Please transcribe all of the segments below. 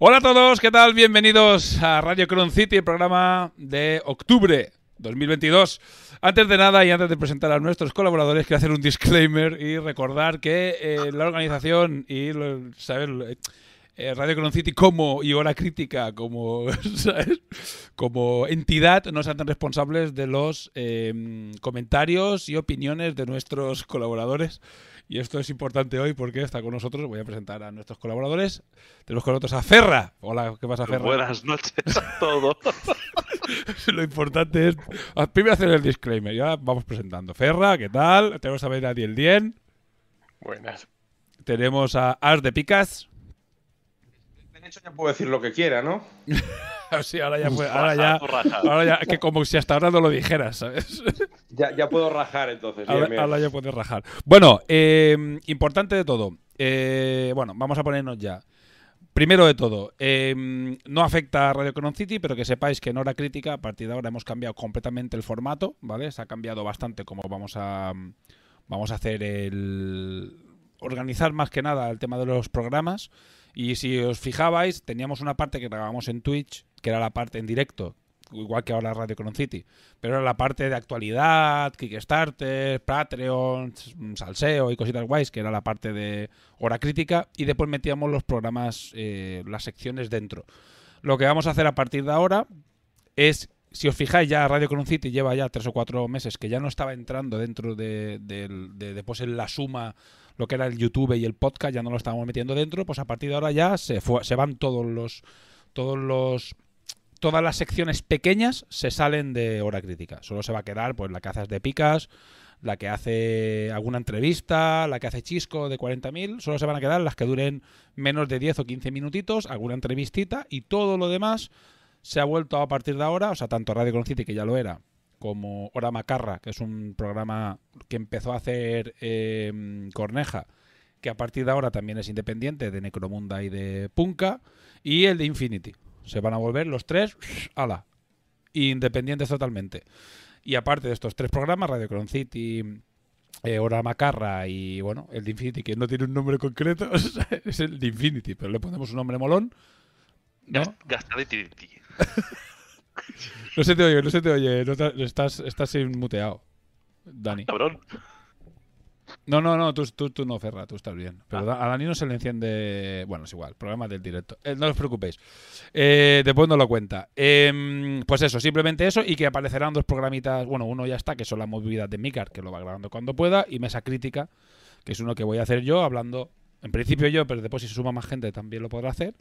Hola a todos, ¿qué tal? Bienvenidos a Radio Cron City, el programa de octubre 2022. Antes de nada y antes de presentar a nuestros colaboradores, quiero hacer un disclaimer y recordar que eh, la organización y ¿sabes? Eh, Radio Cron City como y Hora Crítica como, ¿sabes? como entidad no se hacen responsables de los eh, comentarios y opiniones de nuestros colaboradores. Y esto es importante hoy porque está con nosotros. Voy a presentar a nuestros colaboradores. Tenemos con nosotros a Ferra. Hola, ¿qué pasa, Ferra? Buenas noches a todos. Lo importante es primero hacer el disclaimer. Ya vamos presentando. Ferra, ¿qué tal? Tenemos a ver a Diel Dien. Buenas. Tenemos a Ars de Picas. De hecho, ya puedo decir lo que quiera, ¿no? sí, ahora ya, fue- ahora ya, ahora ya, que como si hasta ahora no lo dijeras, ¿sabes? Ya, ya puedo rajar entonces. Ahora, bien. ahora ya puedes rajar. Bueno, eh, importante de todo. Eh, bueno, vamos a ponernos ya. Primero de todo, eh, no afecta a Radio Conon City, pero que sepáis que en hora crítica, a partir de ahora hemos cambiado completamente el formato, ¿vale? Se ha cambiado bastante cómo vamos a vamos a hacer el organizar más que nada el tema de los programas. Y si os fijabais, teníamos una parte que grabábamos en Twitch, que era la parte en directo, igual que ahora Radio Conon City, pero era la parte de actualidad, Kickstarter, Patreon, salseo y cositas guays, que era la parte de hora crítica, y después metíamos los programas, eh, las secciones dentro. Lo que vamos a hacer a partir de ahora es, si os fijáis, ya Radio Conon City lleva ya tres o cuatro meses que ya no estaba entrando dentro de, de- en la suma lo que era el YouTube y el podcast, ya no lo estábamos metiendo dentro, pues a partir de ahora ya se, se van todos los todos los todas las secciones pequeñas se salen de hora crítica. Solo se va a quedar pues la que de picas, la que hace alguna entrevista, la que hace chisco de 40.000, solo se van a quedar las que duren menos de 10 o 15 minutitos, alguna entrevistita y todo lo demás se ha vuelto a partir de ahora, o sea, tanto Radio Con que ya lo era, como Hora Macarra, que es un programa que empezó a hacer eh, Corneja, que a partir de ahora también es independiente de Necromunda y de Punka, y el de Infinity. Se van a volver los tres, ala, independientes totalmente. Y aparte de estos tres programas, Radio Cron City, eh, Hora Macarra y, bueno, el de Infinity, que no tiene un nombre concreto, es el de Infinity, pero le ponemos un nombre molón. ¿no? No se te oye, no se te oye, no te- estás, estás muteado, Dani. Cabrón. No, no, no, tú, tú, tú no, Ferra, tú estás bien. Pero Ah. a Dani no se le enciende. Bueno, es igual, problema del directo. Eh, no os preocupéis. Eh, después nos lo cuenta. Em, pues eso, simplemente eso. Y que aparecerán dos programitas. Bueno, uno ya está, que son las movidas de Mikar, que lo va grabando cuando pueda. Y Mesa Crítica, que es uno que voy a hacer yo, hablando. En principio yo, pero después si se suma más gente también lo podrá hacer.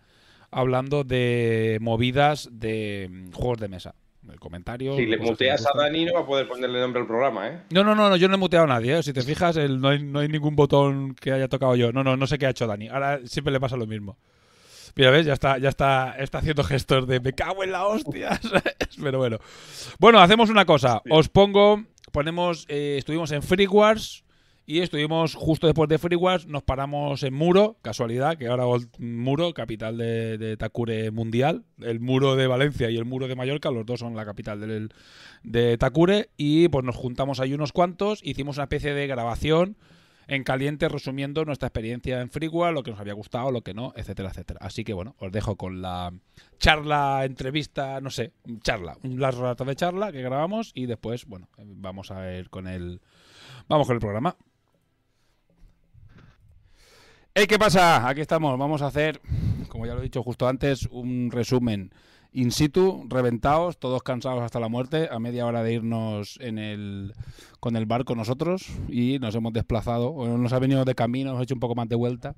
Hablando de movidas de mm, juegos de mesa. Eh, comentarios. Si le muteas a. Dani, no va a poder ponerle nombre al programa, ¿eh? No, no, no, no, yo no he muteado a nadie. ¿eh? Si te fijas, el- no, hay, no hay ningún botón que haya tocado yo. No, no, no sé qué ha hecho Dani. Ahora siempre le pasa lo mismo. Mira, ves, ya está, ya está, está haciendo gestos de me cago en la hostia. Pero bueno. Bueno, hacemos una cosa. Os pongo, ponemos, eh, estuvimos en Free Wars y estuvimos justo después de Free Wars, nos paramos en Muro, casualidad, que ahora Muro, capital de, de Takure mundial. El Muro de Valencia y el Muro de Mallorca, los dos son la capital del, de Takure. Y pues nos juntamos ahí unos cuantos, hicimos una especie de grabación en caliente resumiendo nuestra experiencia en Freeware, lo que nos había gustado, lo que no, etcétera, etcétera. Así que bueno, os dejo con la charla, entrevista, no sé, charla, un largo rato de charla que grabamos y después, bueno, vamos a ver con el vamos con el programa. Hey, ¿qué pasa? Aquí estamos. Vamos a hacer, como ya lo he dicho justo antes, un resumen in situ, reventados, todos cansados hasta la muerte, a media hora de irnos en el, con el barco nosotros y nos hemos desplazado, o nos ha venido de camino, hemos hecho un poco más de vuelta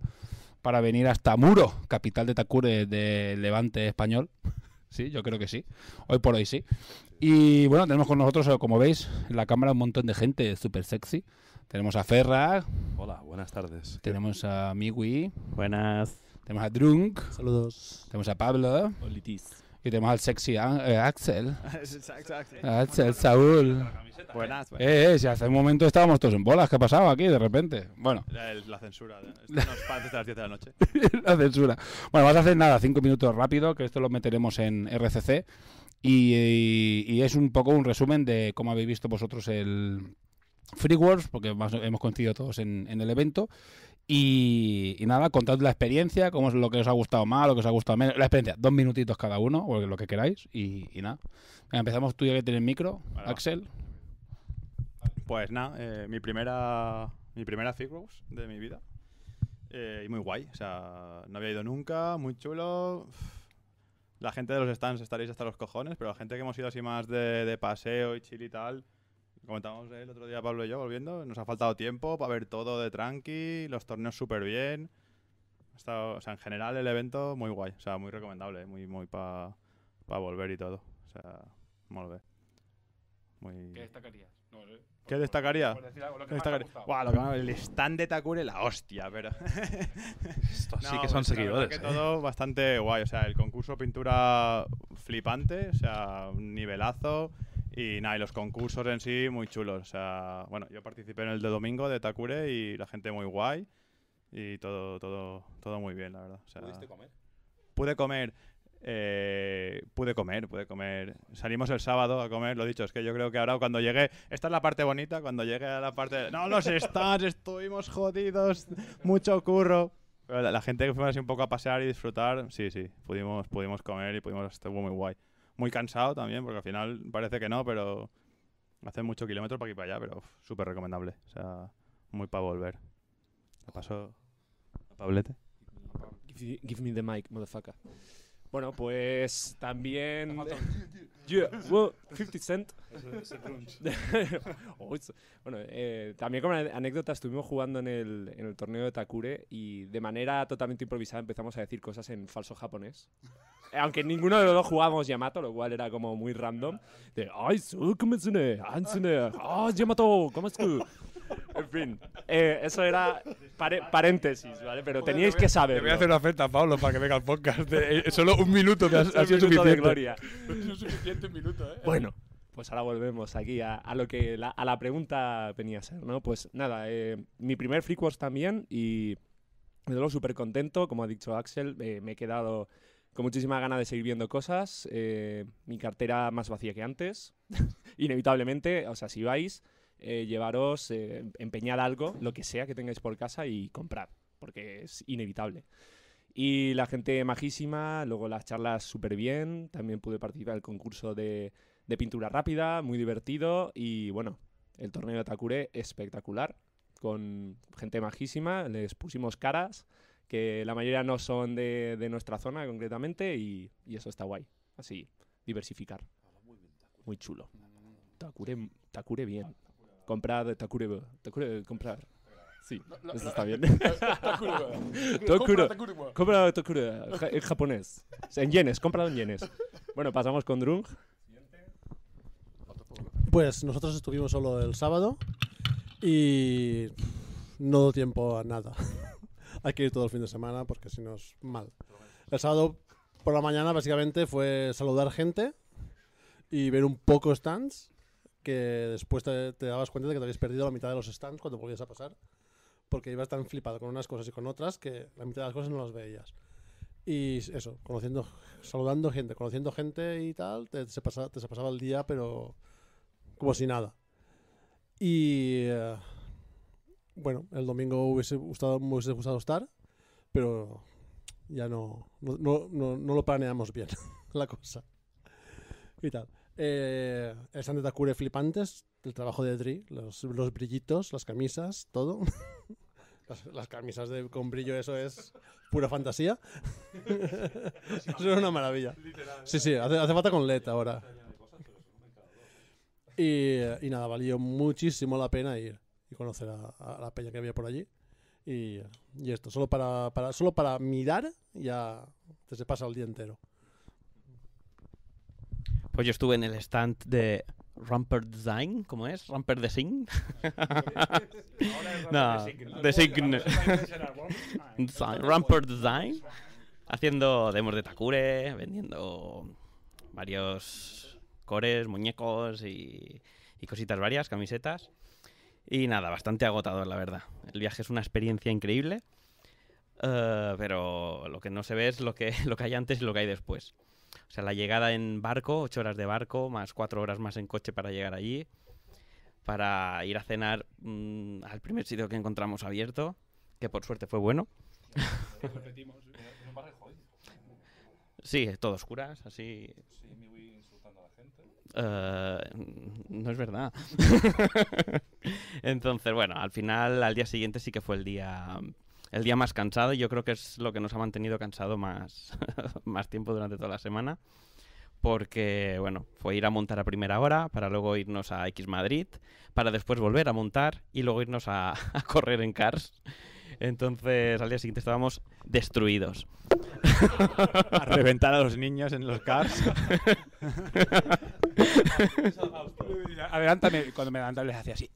para venir hasta Muro, capital de Takure del Levante español. Sí, yo creo que sí. Hoy por hoy sí. Y bueno, tenemos con nosotros, como veis, en la cámara un montón de gente súper sexy. Tenemos a Ferra, Hola, buenas tardes. tenemos a Miwi, Buenas. tenemos a Drunk, Saludos. tenemos a Pablo Olitis. y tenemos al sexy a- eh, Axel. Axel, Saúl. Buenas. Eh, eh, si hace un momento estábamos todos en bolas, ¿qué ha pasado aquí de repente? Bueno, La, la censura. Esto no es para antes de las 10 de la noche. la censura. Bueno, vas a hacer nada, cinco minutos rápido, que esto lo meteremos en RCC. Y, y- y es un poco un resumen de cómo habéis visto vosotros el Free Wars, porque más- hemos coincidido todos en, en el evento. Y, y nada, contad la experiencia, cómo es lo que os ha gustado más, lo que os ha gustado menos. La experiencia, dos minutitos cada uno, o lo que queráis. Y, y nada. Venga, empezamos tú ya que tienes micro, va. Axel. Pues nada, eh, mi primera mi primera Figures de mi vida. Eh, y muy guay. O sea, no había ido nunca, muy chulo. La gente de los stands estaréis hasta los cojones, pero la gente que hemos ido así más de, de paseo y chill y tal, comentábamos el otro día Pablo y yo volviendo, nos ha faltado tiempo para ver todo de tranqui, los torneos súper bien. Ha estado- o sea, en general el evento muy guay, o sea, muy recomendable, muy, muy para volver y todo. O sea, muy bien. Muy... destacarías? ¿Qué destacaría? ¿Qué destacaría? Buah, lo que más- el stand de Takure, la hostia, pero. Estos sí No, que son pues, seguidores. que ¿eh? todo bastante guay. O sea, el concurso pintura flipante, o sea, un nivelazo. Y nada, y los concursos en sí muy chulos. O sea, bueno, yo participé en el de domingo de Takure y la gente muy guay. Y todo, todo, todo muy bien, la verdad. O sea, comer? Pude comer. eh, pude comer, pude comer. Salimos el sábado a comer, lo dicho, es que yo creo que ahora cuando llegué, esta es la parte bonita, cuando llegue a la parte, no, los stands, estuvimos jodidos, mucho curro. Pero la, la gente que fuimos así un poco a pasear y disfrutar, sí, sí, pudimos, pudimos comer y pudimos, estuvo muy guay. Muy cansado también, porque al final parece que no, pero hace mucho kilómetro para aquí para allá, pero súper recomendable. O sea, muy para volver. ¿Qué pasó? ¿A Pablete? Give, give me the mic, motherfucker. Bueno, pues también. Yeah, well, 50 Cent. Oh, it's- bueno, eh, también como anécdota, estuvimos jugando en el, en el torneo de Takure y de manera totalmente improvisada empezamos a decir cosas en falso japonés. Eh, Aunque ninguno de los dos jugábamos Yamato, lo cual era como muy random. De, ay, su, ah, Yamato, ¿cómo es que-?" En fin, eh, eso era pare- paréntesis, ¿vale? Pero teníais que saber. Te voy a hacer una oferta, Pablo, para que venga al podcast. De- eh, solo un minuto me ha, ha sido de suficiente. gloria. suficiente un minuto, ¿eh? Bueno, pues ahora volvemos aquí a, a lo que la, a la pregunta venía a ser, ¿no? Pues nada, eh, mi primer Free Wars también y me doy súper contento, como ha dicho Axel, eh, me he quedado con muchísima ganas de seguir viendo cosas, eh, mi cartera más vacía que antes, inevitablemente, o sea, si vais, eh, llevaros, eh, empeñad algo, lo que sea que tengáis por casa y comprad, porque es inevitable. Y la gente majísima, luego las charlas súper bien, también pude participar en el concurso de, de pintura rápida, muy divertido y bueno, el torneo de Takure espectacular, con gente majísima, les pusimos caras, que la mayoría no son de, de nuestra zona concretamente y, y eso está guay, así, diversificar. Muy chulo. Takure, Takure bien. Comprar Takure, Takure, comprar. Sí, eso está bien. Takure. Compra Takure ja- en japonés. En yenes, cómpralo en yenes. Bueno, pasamos con Drung. Pues nosotros estuvimos solo el sábado y no dio tiempo a nada. Hay que ir todo el fin de semana porque si no es mal. El sábado por la mañana básicamente fue saludar gente y ver un poco stands que después te, te dabas cuenta de que te habías perdido la mitad de los stands cuando volvías a pasar porque ibas tan flipado con unas cosas y con otras que la mitad de las cosas no las veías. Y eso, conociendo, saludando gente, conociendo gente y tal, te, se, pasa- te se pasaba el día, pero como si nada. Y eh, bueno, el domingo hubiese gustado, me hubiese gustado estar, pero ya no, no, no, no, no lo planeamos bien la cosa. Y tal. Eh, el stand de Takure flipantes, el trabajo de Dri, los, los brillitos, las camisas, todo. Las, las camisas de, con brillo, eso es pura fantasía. eso es una maravilla. Sí, sí, hace, hace falta con LED ahora. Y, y nada, valió muchísimo la pena ir y conocer a, a la peña que había por allí. Y, y esto, solo para, para, solo para mirar ya te se pasa el día entero. Pues yo estuve en el stand de Ramper Design, ¿cómo es? Ramper Design. no, Design. Ramper Design. Haciendo demos de Takure, vendiendo varios cores, muñecos y, y cositas varias, camisetas. Y nada, bastante agotador, la verdad. El viaje es una experiencia increíble. eh, pero lo que no se ve es lo que, lo que hay antes y lo que hay después. Sea, la llegada en barco, ocho horas de barco, más cuatro horas más en coche para llegar allí, para ir a cenar mm, al primer sitio que encontramos abierto, que por suerte fue bueno. Sí, todo oscuras, así. Eh, no es verdad. Entonces, bueno, al final, al día siguiente sí que fue el día el día más cansado y yo creo que es lo que nos ha mantenido cansado más, más tiempo durante toda la semana. Porque, bueno, fue ir a montar a primera hora, para luego irnos a X Madrid, para después volver a montar y luego irnos a, a correr en Cars. Entonces, al día siguiente estábamos destruidos. A reventar a los niños en los cars. Adelántame. Cuando me adelantaba les hacía así.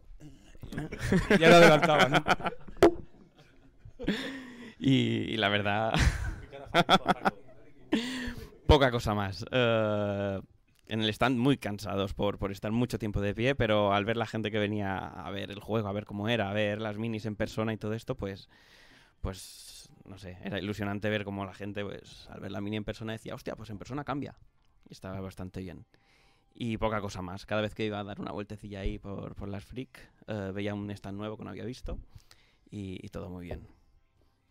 Ya lo adelantaba, ¿no? Y, y la verdad, poca cosa más. Eh, en el stand muy cansados por, por estar mucho tiempo de pie, pero al ver la gente que venía a ver el juego, a ver cómo era, a ver las minis en persona y todo esto, pues, pues no sé, era ilusionante ver cómo la gente, pues, al ver la mini en persona decía, hostia, pues en persona cambia. Y estaba bastante bien. Y poca cosa más. Cada vez que iba a dar una vueltecilla ahí por, por las Freak, eh, veía un stand nuevo que no había visto. Y, y todo muy bien.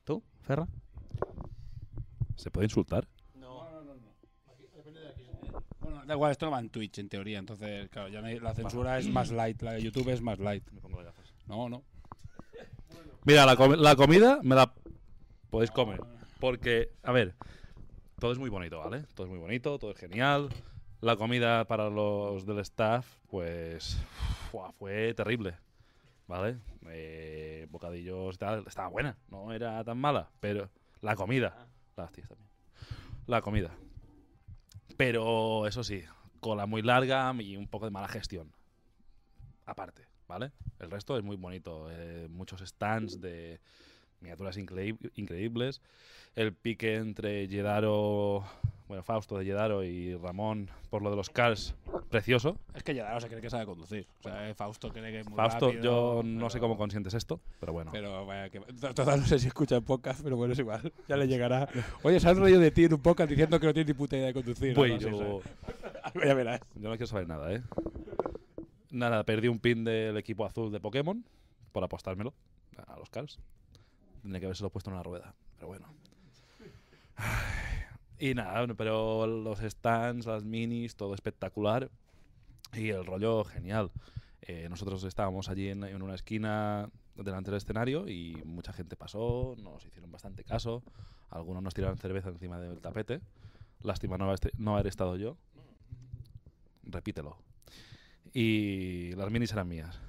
¿Tú, Ferra? ¿Se puede insultar? Bueno, da igual, esto no va en Twitch en teoría, entonces, claro, ya no hay- la censura es más light, la de YouTube es más light. Me pongo las gafas. No, no. Mira, la, comi- la comida me la podéis comer. Porque, a ver, todo es muy bonito, ¿vale? Todo es muy bonito, todo es genial. La comida para los del staff, pues, fue terrible, ¿vale? Eh, bocadillos y tal, estaba buena, no era tan mala, pero la comida, las tías también. La comida. Pero eso sí, cola muy larga y un poco de mala gestión. Aparte, ¿vale? El resto es muy bonito. eh, muchos stands de miniaturas increíb- increíbles. El pique entre Yedaro, bueno, Fausto de Yedaro y Ramón por lo de los cars, precioso. Es que ya se cree que sabe conducir. O sea, eh, Fausto cree que es muy Fausto, rápido, yo no pero- sé cómo consientes esto, pero bueno. Pero vaya que. Total, no sé si escucha en podcast, pero bueno, es igual. Ya le llegará. Oye, se han reído de ti en un podcast diciendo que no tienes ni puta idea de conducir. Pues así, yo, ya verás. yo no quiero saber nada, ¿eh? Nada, perdí un pin del equipo azul de Pokémon por apostármelo a los cars. Tendría que haberse puesto en una rueda, pero bueno. Ay, Y nada, pero los stands, las minis, todo espectacular. Y el rollo genial. Eh, nosotros estábamos allí en, en una esquina delante del escenario y mucha gente pasó, nos hicieron bastante caso. Algunos nos tiraron cerveza encima del tapete. Lástima no haber, no estado yo. Repítelo. Y las minis eran mías.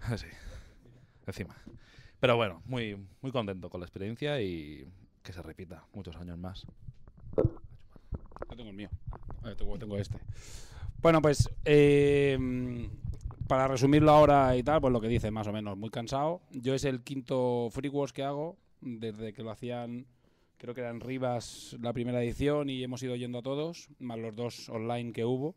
sí, encima. Pero bueno, muy, muy contento con la experiencia y que se repita muchos años más. Yo tengo el mío. Tengo, tengo este. Bueno, pues eh, para resumirlo ahora y tal, pues lo que dice, más o menos, muy cansado. Yo es el quinto Free Wars que hago, desde que lo hacían, creo que eran Rivas la primera edición y hemos ido yendo a todos, más los dos online que hubo.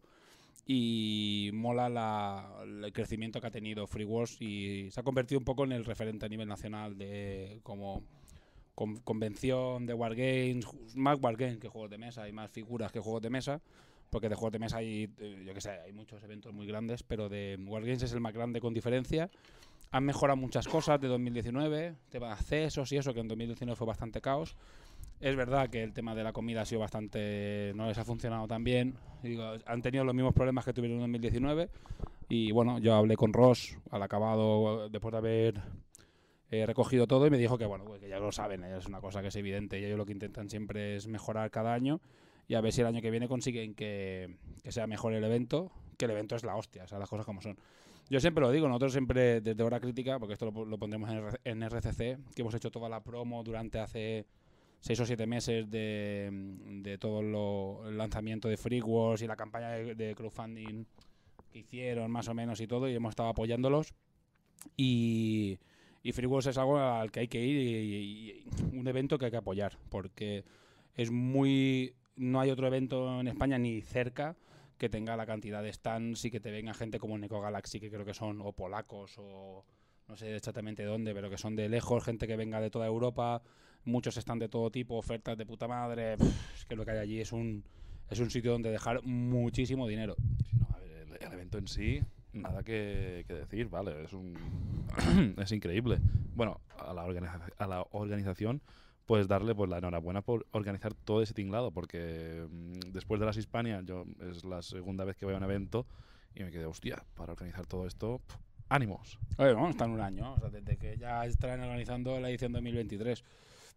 Y mola la- el crecimiento que ha tenido Free Wars y se ha convertido un poco en el referente a nivel nacional de como con- convención de Wargames, más Wargames que juegos de mesa, hay más figuras que juegos de mesa, porque de juegos de mesa hay, eh, yo que sé, hay muchos eventos muy grandes, pero de Wargames es el más grande con diferencia. Han mejorado muchas cosas de 2019, tema de accesos y eso, que en 2019 fue bastante caos. Es verdad que el tema de la comida ha sido bastante. no les ha funcionado tan bien. Digo, han tenido los mismos problemas que tuvieron en 2019. Y bueno, yo hablé con Ross al acabado, después de haber eh, recogido todo, y me dijo que bueno, pues que ya lo saben, es una cosa que es evidente. Y ellos lo que intentan siempre es mejorar cada año. Y a ver si el año que viene consiguen que, que sea mejor el evento, que el evento es la hostia, o sea, las cosas como son. Yo siempre lo digo, nosotros siempre desde hora crítica, porque esto lo, pondremos en, en RCC, que hemos hecho toda la promo durante hace seis o siete meses de, de todo lo, el lanzamiento de Free Wars y la campaña de, de crowdfunding que hicieron más o menos y todo, y hemos estado apoyándolos. Y, y Free Wars es algo al que hay que ir y, un evento que hay que apoyar, porque es muy... No hay otro evento en España ni cerca que tenga la cantidad de stands y que te venga gente como Neko Galaxy, que creo que son o polacos o no sé exactamente dónde, pero que son de lejos, gente que venga de toda Europa, muchos están de todo tipo, ofertas de puta madre, es que lo que hay allí es un es un sitio donde dejar muchísimo dinero. A ver, el evento en sí, nada que, decir, vale, es un es increíble. Bueno, a la, organización, pues darle pues la enhorabuena por organizar todo ese tinglado, porque mm, después de las Hispania, yo es la segunda vez que voy a un evento y me quedé, hostia, para organizar todo esto, pf, ánimos. Oye, no, están un año, o desde que ya están organizando la edición 2023.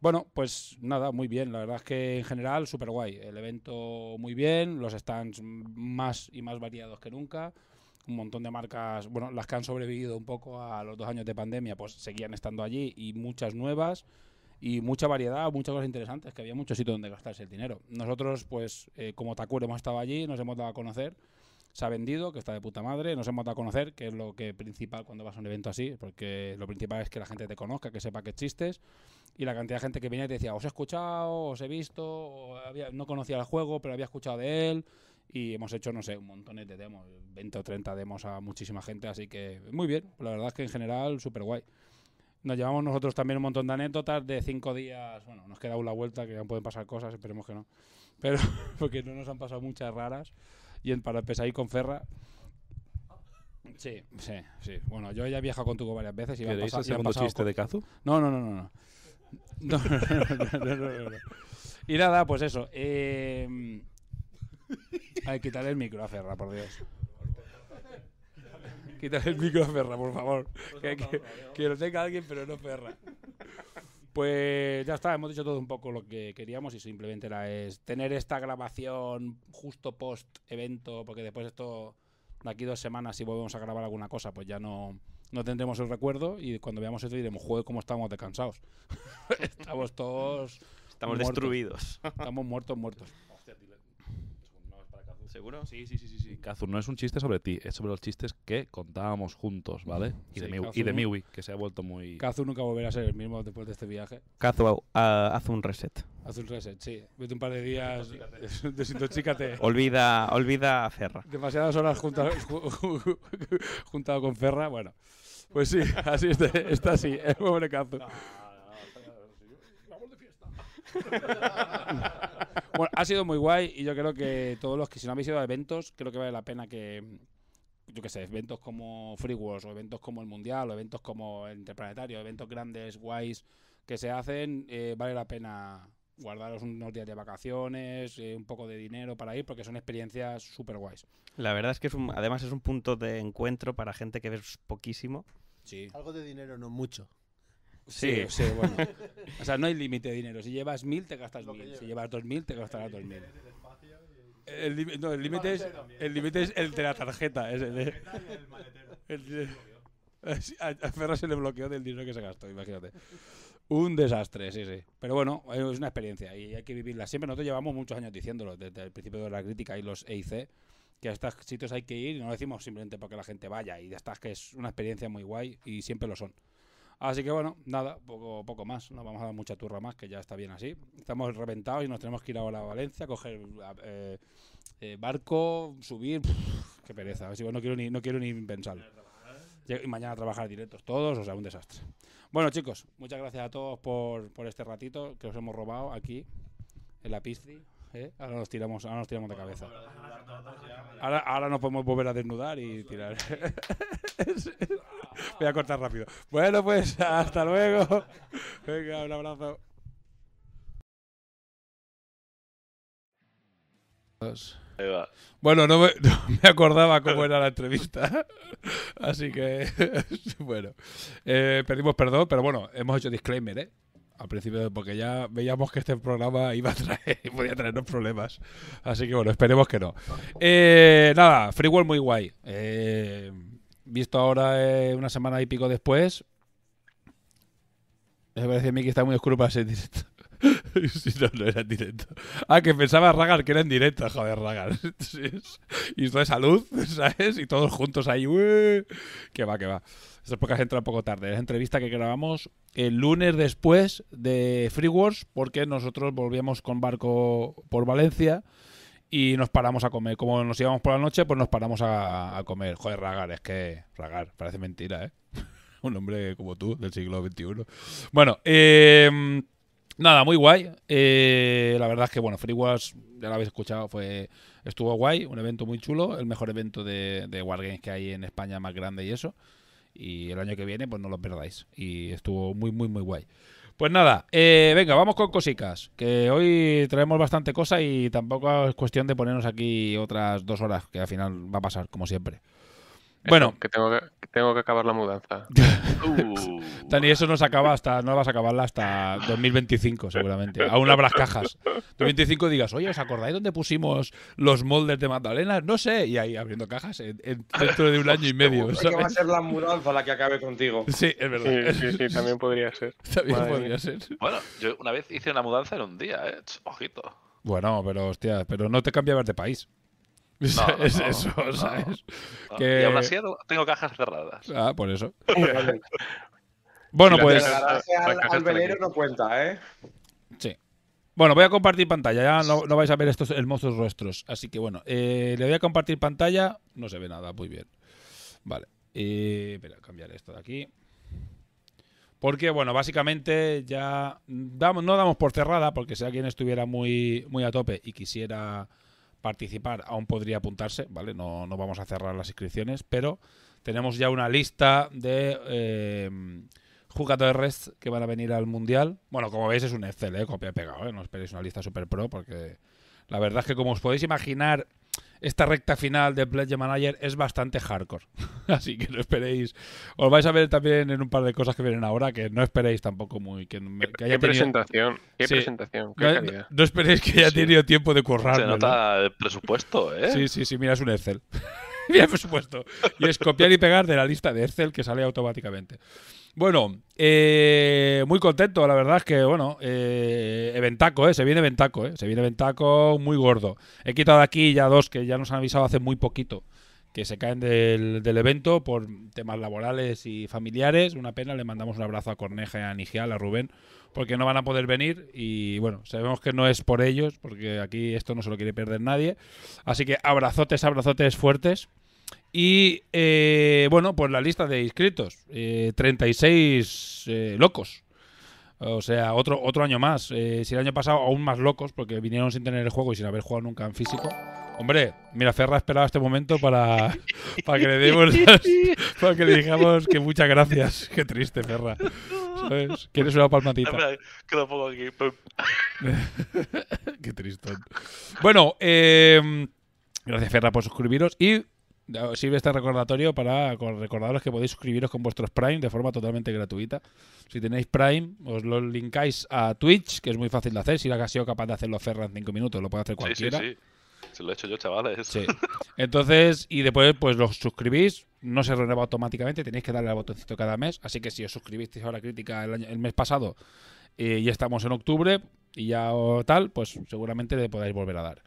Bueno, pues nada, muy bien. La verdad es que en general, súper guay. El evento muy bien, los stands más y más variados que nunca. Un montón de marcas, bueno, las que han sobrevivido un poco a los dos años de pandemia, pues seguían estando allí y muchas nuevas y mucha variedad, muchas cosas interesantes, que había mucho sitio donde gastarse el dinero. Nosotros, pues, eh, como Takuro hemos estado allí, nos hemos dado a conocer se ha vendido, que está de puta madre, nos hemos dado a conocer, que es lo que principal cuando vas a un evento así, porque lo principal es que la gente te conozca, que sepa que existes, y la cantidad de gente que venía y te decía, os he escuchado, os he visto, no conocía el juego, pero había escuchado de él, y hemos hecho, no sé, un montón de demos, 20 o 30 demos a muchísima gente, así que muy bien, la verdad es que en general súper guay. Nos llevamos nosotros también un montón de anécdotas de cinco días, bueno, nos queda la vuelta, que ya pueden pasar cosas, esperemos que no, pero porque no nos han pasado muchas raras. Y en- para empezar ahí con Ferra. Sí, sí, sí. Bueno, yo ya he viajado con Tugo varias veces y ¿Queréis pasado- el segundo chiste co- de Kazu? No, no, no, no. no. No, no, no, no, no, no, no. Y nada, pues eso. Eh... Ay, quitarle el micro a Ferra, por Dios. Quítale el micro a Ferra, por favor. Que, que- que lo tenga alguien, pero no Ferra. Pues ya está, hemos dicho todo un poco lo que queríamos y simplemente era es tener esta grabación justo post evento, porque después esto, de aquí dos semanas, si volvemos a grabar alguna cosa, pues ya no, no tendremos el recuerdo y cuando veamos esto diremos, joder, cómo estamos de cansados. estamos todos... Estamos muertos. destruidos. Estamos muertos, muertos. ¿Seguro? Sí, sí, sí, sí, sí. Kazu, no es un chiste sobre ti, es sobre los chistes que contábamos juntos, ¿vale? Y de, Sí, y de ¿no? Miwi, que se ha vuelto muy... Kazu nunca volverá a ser el mismo después de este viaje. Kazu, ah, haz un reset. Haz un reset, sí. Vete un par de días, desintoxícate. Olvida, olvida a Ferra. Demasiadas horas junta- ju- ju- juntado con Ferra, bueno. Pues sí, así está, está así, el pobre Kazu. Bueno, ha sido muy guay y yo creo que todos los que si no habéis ido a eventos, creo que vale la pena que, yo qué sé, eventos como Free Wars o eventos como el Mundial o eventos como el Interplanetario, eventos grandes, guays que se hacen, eh, vale la pena guardaros unos días de vacaciones, eh, un poco de dinero para ir, porque son experiencias súper guays. La verdad es que es un, además es un punto de encuentro para gente que ves poquísimo. Sí. Algo de dinero, no mucho. Sí, Sí. sí, bueno. O sea, no hay límite de dinero. Si llevas mil, te gastas mil. Si llevas dos mil, te gastarás dos mil. El límite no, el límite es, el límite es el de la tarjeta. Es el de, el a, a Ferro se le bloqueó del dinero que se gastó, imagínate. Un desastre, sí, sí. Pero bueno, es una experiencia y hay que vivirla siempre. Nosotros llevamos muchos años diciéndolo, desde el principio de la crítica y los EIC, que a estos sitios hay que ir y no lo decimos simplemente porque la gente vaya y ya está, es que es una experiencia muy guay y siempre lo son. Así que bueno, nada, poco, poco más, no vamos a dar mucha turra más, que ya está bien así. Estamos reventados y nos tenemos que ir ahora a Valencia, coger eh, eh, barco, subir, qué pereza, así que no quiero ni, no quiero ni pensarlo. Y mañana a trabajar directos todos, o sea, un desastre. Bueno, chicos, muchas gracias a todos por, por este ratito que os hemos robado aquí en la Pisci. ¿Eh? Ahora nos tiramos, ahora nos tiramos de cabeza. Ahora, ahora nos podemos volver a desnudar y tirar. Voy a cortar rápido. Bueno, pues hasta luego. Venga, un abrazo. Bueno, no me, no me acordaba cómo era la entrevista. Así que, bueno, eh, pedimos perdón, pero bueno, hemos hecho disclaimer, ¿eh? Al principio, porque ya veíamos que este programa iba a traer, podía traernos problemas. Así que bueno, esperemos que no. Eh, nada, Free World muy guay. Eh, visto ahora eh, una semana y pico después. Me parece a mí que está muy oscuro para ser directo. Sí, no, no era en directo. Ah, que pensaba Ragar que era en directo, joder, Ragar. Y esto de salud, ¿sabes? Y todos juntos ahí, ¡ué! Que va, que va. Esto es porque has entrado un poco tarde. Es entrevista que grabamos el lunes después de Free Wars, porque nosotros volvíamos con barco por Valencia y nos paramos a comer. Como nos íbamos por la noche, pues nos paramos a, comer. Joder, Ragar, es que Ragar, parece mentira, ¿eh? Un hombre como tú, del siglo XXI. Bueno, eh, nada, muy guay. Eh, la verdad es que, bueno, Free Wars, ya lo habéis escuchado, fue estuvo guay. Un evento muy chulo. El mejor evento de Wargames que hay en España más grande y eso. Y el año que viene, pues no lo perdáis. Y estuvo muy, muy, muy guay. Pues nada, eh, venga, vamos con cosicas. Que hoy traemos bastante cosa y tampoco es cuestión de ponernos aquí otras dos horas, que al final va a pasar, como siempre. Bueno, que tengo que, que tengo que acabar la mudanza. Uh. Dani, eso no se acaba hasta, no vas a acabarla hasta 2025, seguramente. Aún habrás cajas. 2025 digas, oye, ¿os acordáis dónde pusimos los moldes de Magdalena? No sé. Y ahí abriendo cajas en- en- dentro de un año y medio. Es que va a ¿sabes? ser la mudanza la que acabe contigo. Sí, es verdad. Sí, sí, sí, también podría ser. También Madre podría mía. ser. Bueno, yo una vez hice una mudanza en un día, ¿eh? Ojito. Bueno, pero hostia, pero no te cambiabas de país. No, no, es no, eso, no. ¿sabes? Ah, Que- Y aún así tengo cajas cerradas. Ah, por eso. Bueno, pues. al, al velero no cuenta, ¿eh? Sí. Bueno, voy a compartir pantalla. Ya no, no vais a ver estos hermosos rostros. Así que bueno, eh, le voy a compartir pantalla. No se ve nada, muy bien. Vale. Eh, espera, cambiar esto de aquí. Porque, bueno, básicamente ya damos, no damos por cerrada, porque si alguien estuviera muy, muy a tope y quisiera participar, aún podría apuntarse, ¿vale? No, no vamos a cerrar las inscripciones, pero tenemos ya una lista de eh, jugadores que van a venir al Mundial. Bueno, como veis es un Excel, ¿eh? Copia pegado, ¿eh? No esperéis una lista super pro, porque la verdad es que como os podéis imaginar, esta recta final de Pledge Manager es bastante hardcore. Así que no esperéis. Os vais a ver también en un par de cosas que vienen ahora que no esperéis tampoco muy. Que, me- que haya Qué tenido- presentación, qué Sí. presentación, qué no, calidad. no esperéis que haya Sí. tenido tiempo de Se currar. nota el presupuesto, ¿eh? Sí, sí, sí, mira, es un Excel. mira, por supuesto. Y es copiar y pegar de la lista de Excel que sale automáticamente. Bueno, eh, muy contento, la verdad es que, bueno, eh, eventaco, ¿eh? Se viene eventaco, ¿eh? Se viene eventaco muy gordo. He quitado aquí ya dos que ya nos han avisado hace muy poquito que se caen del, del evento por temas laborales y familiares. Una pena, le mandamos un abrazo a Corneja, a Nigial, a Rubén, porque no van a poder venir y bueno, sabemos que no es por ellos, porque aquí esto no se lo quiere perder nadie. Así que abrazotes, abrazotes fuertes. Y eh, bueno, pues la lista de inscritos, eh, 36 eh, locos. O sea, otro, otro año más. Eh, si el año pasado aún más locos, porque vinieron sin tener el juego y sin haber jugado nunca en físico. Hombre, mira, Ferra esperaba este momento para, para que le demos las- para que le digamos que muchas gracias. Qué triste, Ferra. ¿Sabes? ¿Quieres una palmatita? Que lo pongo aquí. Qué tristón. Bueno, eh, gracias Ferra por suscribiros y sirve este recordatorio para recordaros que podéis suscribiros con vuestros Prime de forma totalmente gratuita. Si tenéis Prime, os lo linkáis a Twitch, que es muy fácil de hacer. Si ha sido capaz de hacerlo Ferra en 5 minutos, lo puede hacer Sí, sí, cualquiera. sí. Se lo he hecho yo, chavales. Sí. Entonces, y después pues los suscribís, no se renueva automáticamente, tenéis que darle al botoncito cada mes, así que si os suscribisteis a la crítica el, año- el mes pasado eh, y estamos en octubre y ya o tal, pues seguramente le podáis volver a dar.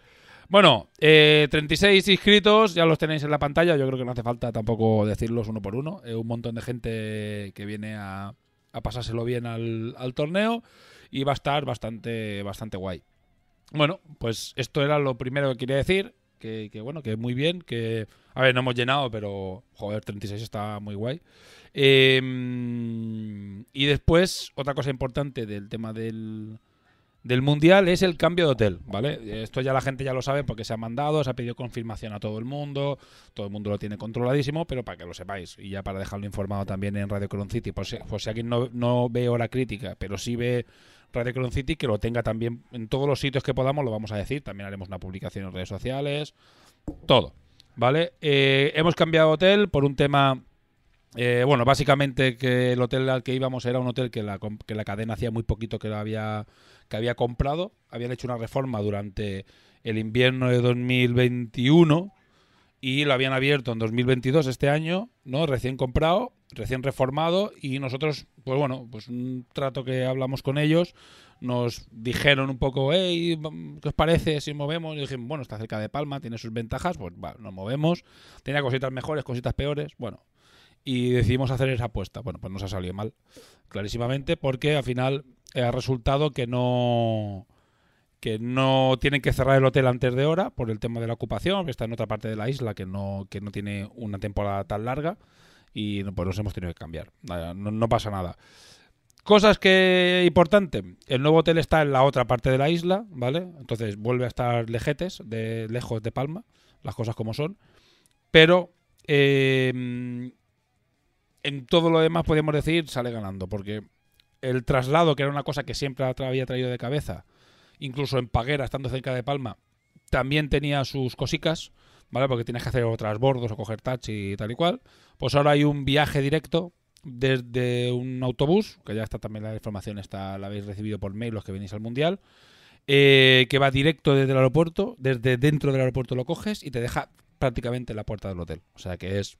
Bueno, eh, 36 inscritos, ya los tenéis en la pantalla. Yo creo que no hace falta tampoco decirlos uno por uno. Eh, un montón de gente que viene a, pasárselo bien al, torneo y va a estar bastante, bastante guay. Bueno, pues esto era lo primero que quería decir. Que, que bueno, que muy bien. Que, a ver, no hemos llenado, pero joder, 36 está muy guay. Eh, y después, otra cosa importante del tema del, del mundial es el cambio de hotel, ¿vale? Esto ya la gente ya lo sabe porque se ha mandado, se ha pedido confirmación a todo el mundo, todo el mundo lo tiene controladísimo, pero para que lo sepáis y ya para dejarlo informado también en Radio Cron City, por si, por si alguien no, no ve hora crítica, pero sí ve Radio Cron City, que lo tenga también en todos los sitios que podamos, lo vamos a decir, también haremos una publicación en redes sociales, todo, ¿vale? Eh, hemos cambiado hotel por un tema eh, bueno, básicamente que el hotel al que íbamos era un hotel que la, que la cadena hacía muy poquito que lo había, que había comprado. Habían hecho una reforma durante el invierno de 2021 y lo habían abierto en 2022 este año, ¿no? Recién comprado, recién reformado y nosotros, pues bueno, pues un trato que hablamos con ellos, nos dijeron un poco, hey, ¿qué os parece si movemos? Y dijimos, bueno, está cerca de Palma, tiene sus ventajas, pues va, nos movemos. Tenía cositas mejores, cositas peores, bueno, y decidimos hacer esa apuesta. Bueno, pues nos ha salido mal, clarísimamente, porque al final ha resultado que no que no tienen que cerrar el hotel antes de hora por el tema de la ocupación, que está en otra parte de la isla que no, que no tiene una temporada tan larga y pues nos hemos tenido que cambiar. No pasa nada. Cosas que importante, el nuevo hotel está en la otra parte de la isla, ¿vale? Entonces vuelve a estar lejetes, de lejos de Palma, las cosas como son. Pero eh, en todo lo demás podemos decir sale ganando, porque el traslado, que era una cosa que siempre había traído de cabeza, incluso en Paguera, estando cerca de Palma, también tenía sus cosicas, ¿vale? Porque tienes que hacer otras bordos o coger taxi y tal y cual. Pues ahora hay un viaje directo desde un autobús, que ya está también la información, está, la habéis recibido por mail los que venís al Mundial, eh, que va directo desde el aeropuerto, desde dentro del aeropuerto lo coges y te deja prácticamente en la puerta del hotel. O sea que es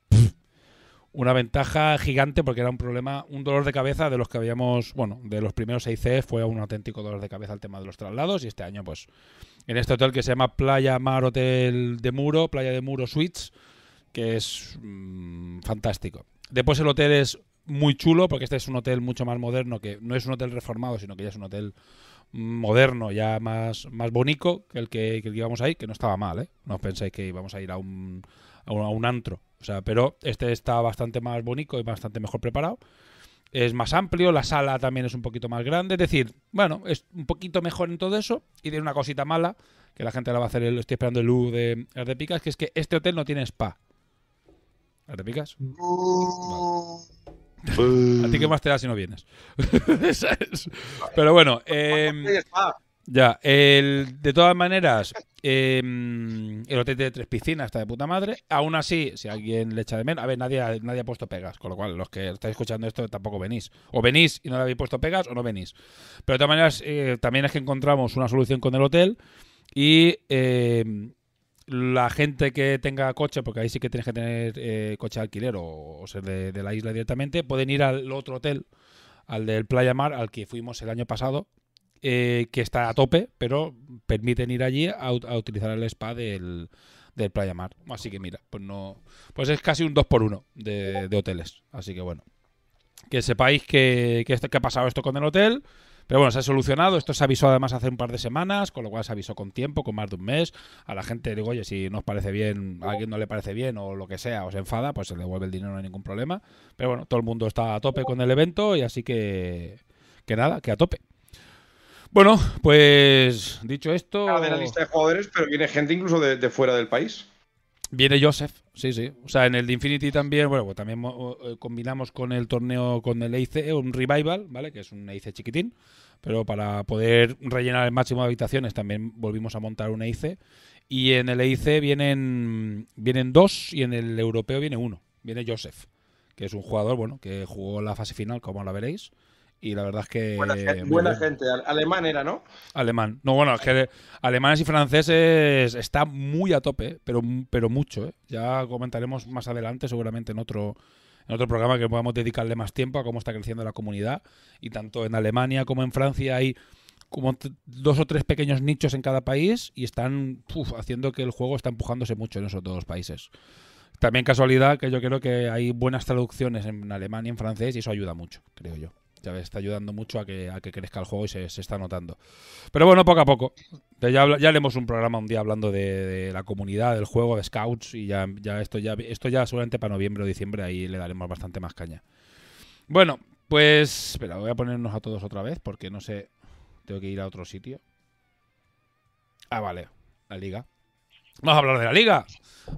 una ventaja gigante porque era un problema, un dolor de cabeza de los que habíamos, bueno, de los primeros 6C fue un auténtico dolor de cabeza el tema de los traslados y este año pues en este hotel que se llama Playa Mar Hotel de Muro, Playa de Muro Suites, que es mm, fantástico. Después el hotel es muy chulo porque este es un hotel mucho más moderno, que no es un hotel reformado, sino que ya es un hotel moderno, ya más, más bonito que el que, que íbamos ahí, que no estaba mal, ¿eh? No penséis que íbamos a ir a a un, a un antro. O sea, pero este está bastante más bonito y bastante mejor preparado. Es más amplio, la sala también es un poquito más grande. Es decir, bueno, es un poquito mejor en todo eso. Y tiene una cosita mala, que la gente la va a hacer, el, estoy esperando el U de de Picas, que es que este hotel no tiene spa. ¿Las de Picas? Vale. ¿A ti qué más te da si no vienes? Pero bueno, eh, ya, el, de todas maneras, eh, el hotel de tres piscinas está de puta madre. Aún así, si alguien le echa de menos, a ver, nadie, nadie ha puesto pegas, con lo cual los que estáis escuchando esto tampoco venís. O venís y no le habéis puesto pegas o no venís. Pero de todas maneras, eh, también es que encontramos una solución con el hotel y eh, la gente que tenga coche, porque ahí sí que tienes que tener eh, coche de alquiler o, ser de la isla directamente, pueden ir al otro hotel, al del Playa Mar, al que fuimos el año pasado, eh, que está a tope, pero permiten ir allí a, ut- a utilizar el spa del, del Playa Mar. Así que mira, pues no, pues es casi un 2 por 1 de, de hoteles. Así que bueno, que sepáis que, que, esto- que ha pasado esto con el hotel. Pero bueno, se ha solucionado. Esto se avisó además hace un par de semanas, con lo cual se avisó con tiempo, con más de un mes. A la gente digo, oye, si no os parece bien, a alguien no le parece bien o lo que sea, os enfada, pues se le devuelve el dinero, no hay ningún problema. Pero bueno, todo el mundo está a tope con el evento y así que, que nada, que a tope. Bueno, pues dicho esto, de la lista de jugadores, pero viene gente incluso de, de fuera del país. viene Joseph, sí, sí. O sea, en el de Infinity también, bueno, pues también eh, combinamos con el torneo con el EIC, un revival, ¿vale? Que es un EIC chiquitín, pero para poder rellenar el máximo de habitaciones también volvimos a montar un EIC. Y en el EIC vienen, vienen dos y en el europeo viene uno. Viene Joseph, que es un jugador, bueno, que jugó la fase final, como la veréis. Y la verdad es que. Buena, gente, buena Alemán era, ¿no? Alemán. No, bueno, es que alemanes y franceses está muy a tope, pero, pero mucho. ¿eh? Ya comentaremos más adelante, seguramente en otro, en otro programa que podamos dedicarle más tiempo a cómo está creciendo la comunidad. Y tanto en Alemania como en Francia hay como dos o tres pequeños nichos en cada país y están uf, haciendo que el juego está empujándose mucho en esos dos países. También casualidad que yo creo que hay buenas traducciones en alemán y en francés y eso ayuda mucho, creo yo. Está ayudando mucho a que, a que crezca el juego y se, se está notando. Pero bueno, poco a poco. Ya, ya, haremos un programa un día hablando de, la comunidad, del juego, de Scouts y ya, ya esto ya esto ya seguramente para noviembre o diciembre ahí le daremos bastante más caña. Bueno, pues espera, voy a ponernos a todos otra vez porque no sé, tengo que ir a otro sitio. Ah, vale, la liga. Vamos a hablar de la liga.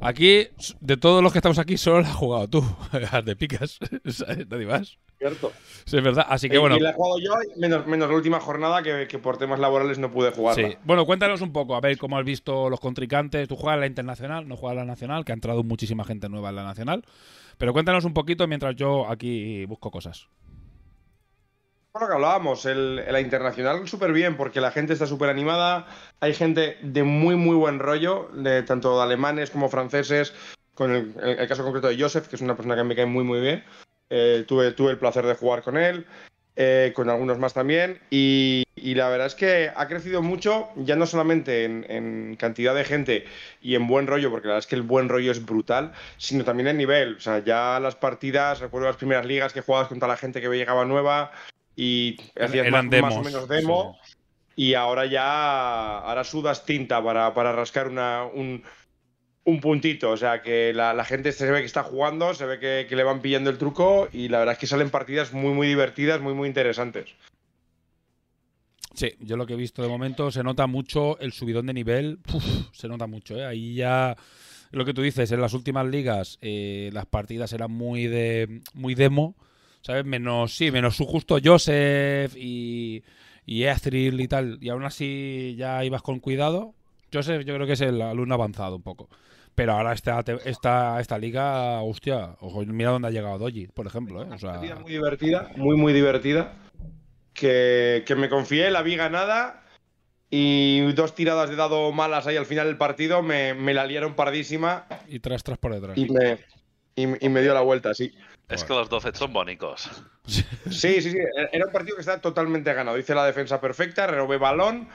Aquí, de todos los que estamos aquí, solo la has jugado tú. De picas. Nadie más. Cierto. Sí, es verdad. Así que bueno. Y la he jugado yo, menos, menos la última jornada que, que por temas laborales no pude jugarla. Sí. Bueno, cuéntanos un poco, a ver cómo has visto los contrincantes. Tú juegas la internacional, no juegas la nacional, que ha entrado muchísima gente nueva en la nacional. Pero cuéntanos un poquito mientras yo aquí busco cosas. Bueno, que hablábamos, el, la internacional súper bien, porque la gente está súper animada, hay gente de muy, muy buen rollo, de tanto de alemanes como franceses, con el, el- el caso concreto de Joseph, que es una persona que me cae muy, muy bien. Eh, tuve, tuve el placer de jugar con él, eh, con algunos más también, y, y la verdad es que ha crecido mucho, ya no solamente en, en cantidad de gente y en buen rollo, porque la verdad es que el buen rollo es brutal, sino también en nivel. O sea, ya las partidas, recuerdo las primeras ligas que jugabas contra la gente que llegaba nueva y hacías más, más o menos demo. Y ahora ya ahora sudas tinta para, para rascar una, un, un puntito. O sea, que la, gente se ve que está jugando, se ve que, le van pillando el truco y la verdad es que salen partidas muy, muy divertidas, muy, muy interesantes. Sí, yo lo que he visto de momento se nota mucho el subidón de nivel. Se nota mucho, ¿eh? Ahí ya. Lo que tú dices, en las últimas ligas eh, las partidas eran muy de muy demo, ¿sabes? Menos, sí, menos su justo Joseph y, y Ezreal y tal. Y aún así ya ibas con cuidado. Joseph yo creo que es el alumno avanzado un poco. Pero ahora esta, esta, esta liga, hostia, ojo, mira dónde ha llegado Doji, por ejemplo, ¿eh? O sea, Partida muy divertida, muy, muy divertida. Que, que me confié, la vi ganada y dos tiradas de dado malas ahí al final del partido me, me la liaron pardísima y tras, tras por detrás. y me, y, y me dio la vuelta, sí. Es que los 12 son bónicos. Sí, sí, sí. Era un partido que estaba totalmente ganado. Hice la defensa perfecta, renové balón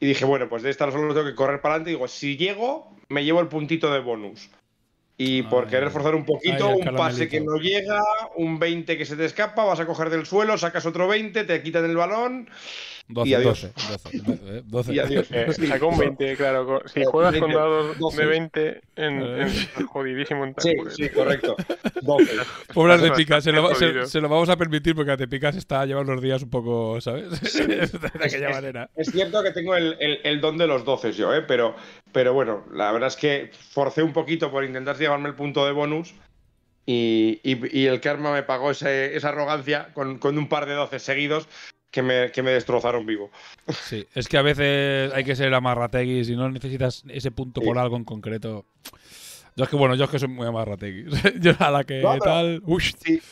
y dije, bueno, pues de esta solo tengo que correr para adelante. Y digo, si llego, me llevo el puntito de bonus. Y por Ay, querer forzar un poquito, ay, un pase que no llega, un 20 que se te escapa, vas a coger del suelo, sacas otro 20, te quitan el balón 12, y adiós. 12, 12, eh, 12. Y adiós. Eh, Sí. saca un 20, claro. Si Eh, juegas 20, con dados 12. de 20, en, Eh. en- jodidísimo en Sí, sí, correcto. 12. Pobre Eso de es Picas, se lo, se, se lo vamos a permitir porque Atepicas está llevando los días un poco, ¿sabes? de aquella manera. Es cierto que tengo el, el- el don de los 12 yo, ¿eh? pero, pero bueno, la verdad es que forcé un poquito por intentar llevarme el punto de bonus y, y- y el karma me pagó ese- esa arrogancia con, con un par de 12 seguidos que me, que me destrozaron vivo. Sí, es que a veces hay que ser amarrategui si no necesitas ese punto por algo en concreto. Yo es que, bueno, yo es que soy muy amarrategui. yo a la que No, tal... Sí.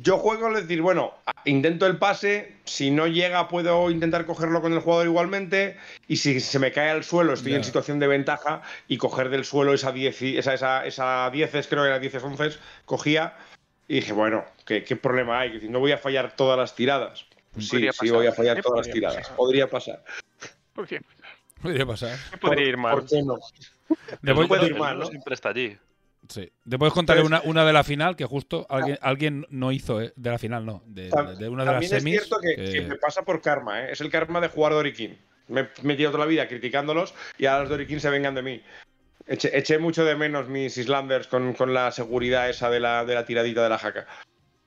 Yo juego es decir, bueno, intento el pase, si no llega puedo intentar cogerlo con el jugador igualmente y si se me cae al suelo estoy en situación de ventaja y coger del suelo esa 10, y- esa, esa, esa 10 creo que era 10 11 cogía y dije, bueno, ¿qué, qué problema hay? Que No voy a fallar todas las tiradas. Pues sí, Podría sí pasar, voy a fallar ¿eh? todas las Podría tiradas. pasar. Podría pasar. Podría, podría pasar. podría ir mal. ¿Por qué no? Después, puede ir mal, siempre está allí. sí. Después contaré una, una de la final que justo alguien, alguien no hizo, ¿eh? De la final, no. De, una de las semis. es cierto que, que- que me pasa por karma, ¿eh? es el karma de jugar Dorikin. Me he metido toda la vida criticándolos y ahora los Dorikin se vengan de mí. Eché, eché mucho de menos mis Islanders con, con la seguridad esa de la, de la tiradita de la jaca.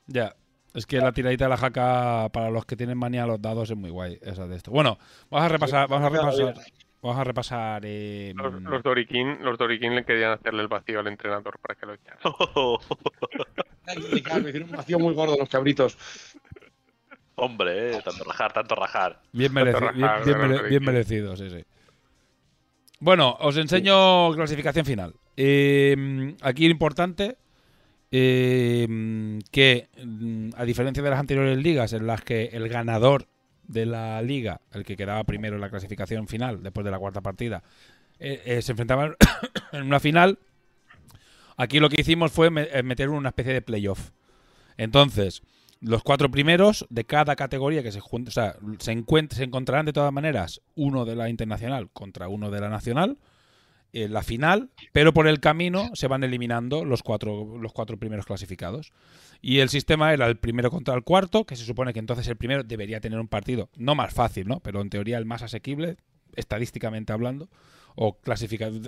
Ya. Es que la tiradita de la jaca para los que tienen manía a los dados es muy guay. Esa de esto. Bueno, vamos a repasar. Vamos a repasar. Vamos a repasar. eh, Los, los Dorikin, los Dorikin le querían hacerle el vacío al entrenador para que lo echara. Me hicieron un vacío muy gordo los cabritos. Hombre, eh, tanto rajar, tanto rajar. Bien, Tanto mereci- rajar, bien, bien pero mere- no bien merecido, sí, sí. Bueno, os enseño clasificación final. Eh, aquí lo importante eh, que, mm, a diferencia de las anteriores ligas en las que el ganador de la liga, el que quedaba primero en la clasificación final después de la cuarta partida, eh, eh, se enfrentaban en una final, aquí lo que hicimos fue eh, meter una especie de playoff. Entonces, los cuatro primeros de cada categoría que se jun- o sea, se encontrarán de todas maneras uno de la internacional contra uno de la nacional en la final, pero por el camino se van eliminando los cuatro, los cuatro primeros clasificados. Y el sistema era el primero contra el cuarto, que se supone que entonces el primero debería tener un partido, no más fácil, ¿no? Pero en teoría el más asequible, estadísticamente hablando, o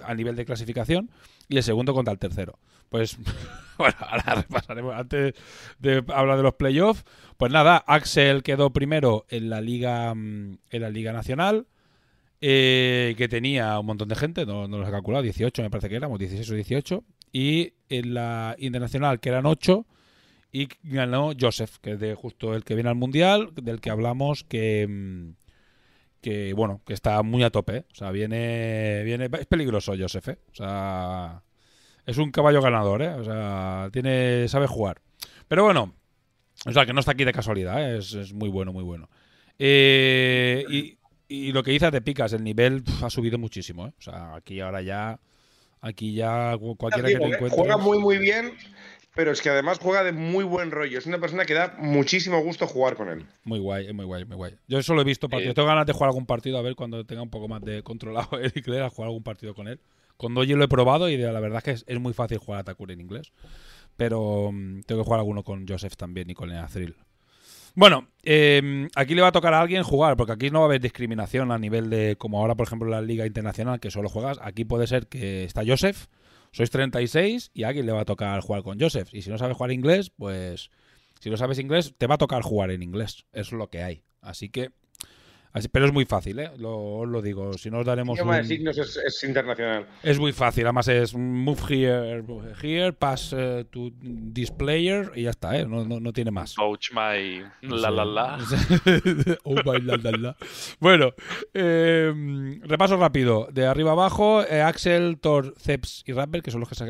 a nivel de clasificación, y el segundo contra el tercero. Pues, bueno, ahora repasaremos. Antes de hablar de los playoffs, pues nada, Axel quedó primero en la Liga, mm, en la Liga Nacional, eh, que tenía un montón de gente, no, no los he calculado, 18 me parece que éramos, 16 o 18, y en la Internacional, que eran 8, y ganó Joseph, que es de justo el que viene al Mundial, del que hablamos que... mm, que bueno, que está muy a tope, ¿eh? o sea, viene, viene, es peligroso Joseph, ¿eh? o sea, es un caballo ganador, ¿eh? o sea, tiene, sabe jugar. Pero bueno, o sea, que no está aquí de casualidad, ¿eh? es, es muy bueno, muy bueno. Eh, y lo que dices de picas, el nivel pf, ha subido muchísimo, ¿eh? o sea, aquí ahora ya, aquí ya cu- cualquiera que te ¿eh? encuentres. Juega muy, muy bien, pero es que además juega de muy buen rollo. Es una persona que da muchísimo gusto jugar con él. Muy guay, muy guay, muy guay. Yo solo he visto partidos. Tengo ganas de jugar algún partido, a ver cuando tenga un poco más de controlado el inglés, a jugar algún partido con él. Con Doji lo he probado y la verdad es que es, es muy fácil jugar a Takuri en inglés. Pero mm, tengo que jugar alguno con Joseph también y con Thrill. Bueno, eh, aquí le va a tocar a alguien jugar, porque aquí no va a haber discriminación a nivel de, como ahora por ejemplo la Liga Internacional, que solo juegas. Aquí puede ser que está Joseph, sois 36 y a alguien le va a tocar jugar con Joseph. Y si no sabes jugar inglés, pues si no sabes inglés, te va a tocar jugar en inglés. Es lo que hay. Así que. Así- pero es muy fácil, ¿eh? Lo, os lo digo. Si no os daremos. idioma de signos es, es internacional. es muy fácil, además es move here, here, pass eh, to this player y ya está, ¿eh? No, no, no tiene más. Coach my la la la. Oh, my la, la, la. Bueno, eh, repaso rápido. De arriba abajo, eh, Axel, Thor, Zeps y Rapper, que son los que se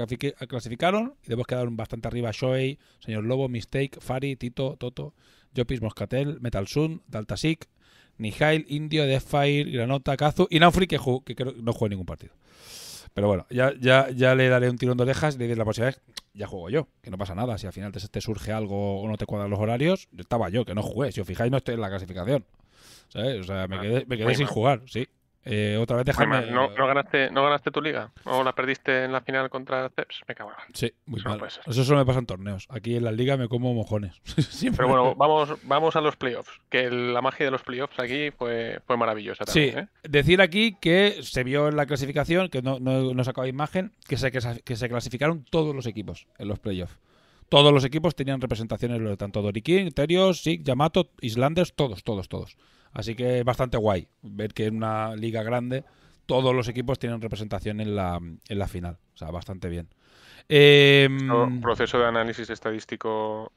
clasificaron. Y después quedaron bastante arriba Shoei, Señor Lobo, Mistake, Fari, Tito, Toto, Jopis, Moscatel, Metal Sun, Daltasic, Nihail, Indio, Deathfire, Granota, Kazu y Naufri, que, que creo no jugó ningún partido. Pero bueno, ya, ya, ya le daré un tirón de orejas y le diré la próxima vez, ya juego yo, que no pasa nada. Si al final te, te surge algo o no te cuadran los horarios, estaba yo, que no jugué. Si os fijáis, no estoy en la clasificación. ¿Sabes? O sea, me Ah, quedé, me quedé sin jugar, sí. Eh, otra vez déjame. ¿No, no ganaste, ¿No ganaste tu liga? ¿O la perdiste en la final contra Ceps? Me cago en Sí, muy Eso mal. Eso solo me pasa en torneos. Aquí en la liga me como mojones. Siempre. Pero bueno, vamos, vamos a los playoffs. Que la magia de los playoffs aquí fue, fue maravillosa Sí, también. ¿eh? decir aquí que se vio en la clasificación, que no, no, no he sacado imagen, que se, que, se, que se clasificaron todos los equipos en los playoffs. Todos los equipos tenían representaciones, tanto Dorikin, Terios, Sig, Yamato, Islanders, todos, todos, todos. Así que es bastante guay ver que en una liga grande todos los equipos tienen representación en la, en la final. O sea, bastante bien. Eh, Pro- proceso de análisis estadístico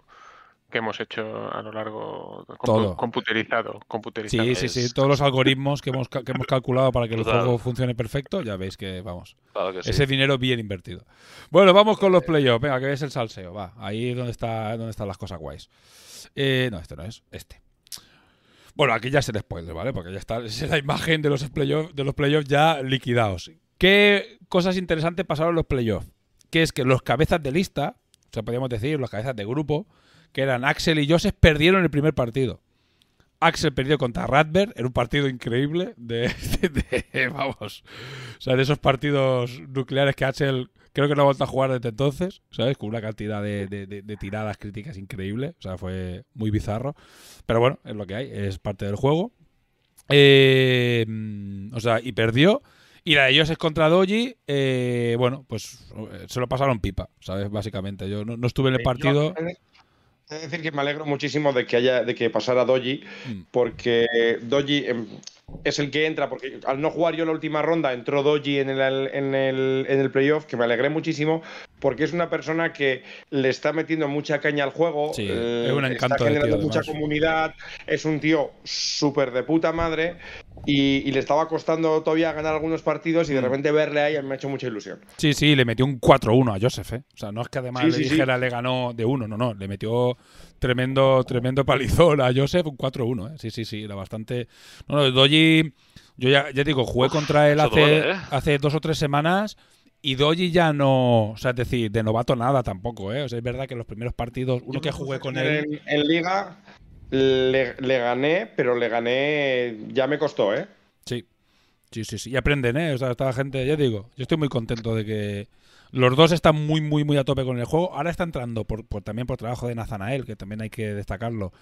que hemos hecho a lo largo compu- Todo. computerizado, computerizado. sí, sí, sí. Todos los algoritmos que hemos, que hemos calculado para que el juego funcione perfecto, ya veis que, vamos, Claro que sí. Ese dinero bien invertido. Bueno, vamos con los playoffs. Venga, que es el salseo. Va, ahí es donde, está, donde están las cosas guays. Eh, no, este no es. Este. Bueno, aquí ya es el spoiler, ¿vale? Porque ya está es la imagen de los playoffs playoffs ya liquidados. ¿Qué cosas interesantes pasaron en los playoffs? Que es que los cabezas de lista, o sea, podríamos decir, los cabezas de grupo, que eran Axel y Joseph, perdieron el primer partido. Axel perdió contra Radberg en un partido increíble de- vamos, o sea, de esos partidos nucleares que Axel creo que no ha vuelto a jugar desde entonces, ¿sabes? Con una cantidad de, de- de- de tiradas críticas increíble, o sea, fue muy bizarro, pero bueno, es lo que hay, es parte del juego. Eh, o sea, y perdió. Y la de Joseph contra Doji, eh, bueno, pues eh, se lo pasaron pipa, ¿sabes? Básicamente, yo no, no estuve en el Eh, partido. de decir que me alegro muchísimo de que haya de que pasara Doji, Mm. porque Doji em, es el que entra, porque al no jugar yo la última ronda, entró Doji en el, en el, en el playoff, que me alegré muchísimo, porque es una persona que le está metiendo mucha caña al juego, Sí, eh, es un encanto está generando tío, mucha además. comunidad, es un tío súper de puta madre, y, y le estaba costando todavía ganar algunos partidos, y de Mm. repente verle ahí me ha hecho mucha ilusión. Sí, sí, le metió un 4-1 a Joseph, ¿eh? O sea, no es que además Sí, le sí, sí. dijera le ganó de uno, no, no, le metió tremendo, tremendo palizón a Joseph, un 4-1, ¿eh? Sí, sí, sí, era bastante... No, no, Doji, yo ya, ya digo, jugué Uf, contra él hace, duele, ¿eh? hace dos o tres semanas Y Doji ya no, o sea, es decir, de novato nada tampoco, ¿eh? O sea, es verdad que los primeros partidos, uno que jugué con él... En, en Liga le, gané, pero le gané. Ya me costó, ¿eh? Sí, sí, sí, sí. Y aprenden, ¿eh? O sea, esta gente, ya digo, yo estoy muy contento de que los dos están muy, muy, muy a tope con el juego. Ahora está entrando, por, también por trabajo de Nazanael, que también hay que destacarlo,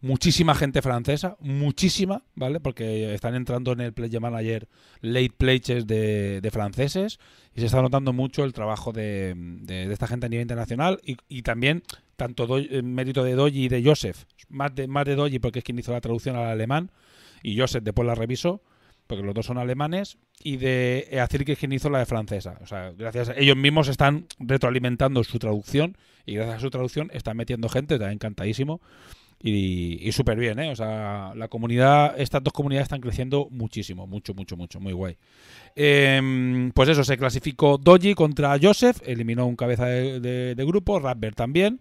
muchísima gente francesa, muchísima, ¿vale? Porque están entrando en el Play Manager late players de, franceses y se está notando mucho el trabajo de, de- de esta gente a nivel internacional y, y también tanto Do- en mérito de Doji y de Joseph, más de, más de Doji porque es quien hizo la traducción al alemán y Joseph después la revisó porque los dos son alemanes, y de Azir, que es quien hizo la de francesa. O sea, gracias a ellos mismos están retroalimentando su traducción, y gracias a su traducción están metiendo gente, está encantadísimo, y, y súper bien, ¿eh? O sea, la comunidad, estas dos comunidades están creciendo muchísimo, mucho, mucho, mucho, muy guay. Em, pues eso, se clasificó Doji contra Joseph, eliminó un cabeza de grupo, Rapper también.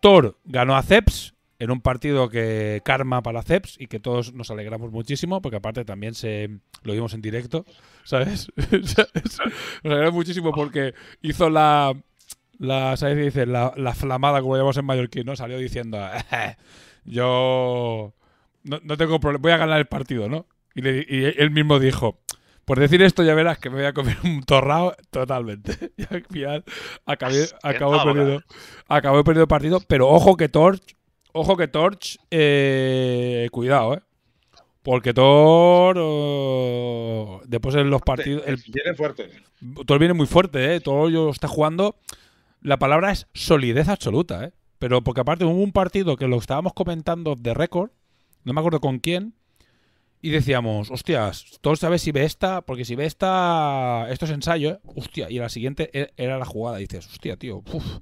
Thor ganó a Ceps en un partido que karma para Ceps y que todos nos alegramos muchísimo, porque aparte también se lo vimos en directo, ¿sabes? Nos alegramos muchísimo porque hizo la, la ¿sabes dice? La, la flamada, como llamamos en mallorquín, ¿no? Salió diciendo, yo no, no tengo problema, voy a ganar el partido, ¿no? Y él mismo dijo, por decir esto ya verás que me voy a comer un torrao totalmente. Y al final acabé, acabó ahora. perdiendo, acabó perdiendo el partido, pero ojo que Torch, ojo que Torch, eh, cuidado, eh. Porque Thor, oh, después en los partidos, el, Viene fuerte. Thor viene muy fuerte, ¿eh? Thor yo está jugando. La palabra es solidez absoluta, ¿eh? Pero porque aparte hubo un partido que lo estábamos comentando de récord, no me acuerdo con quién, y decíamos, hostias, todos sabes si ve esta, porque si ve esta, esto es ensayo, ¿eh? Hostia, y la siguiente e- era la jugada. Y dices, hostia, tío, uf,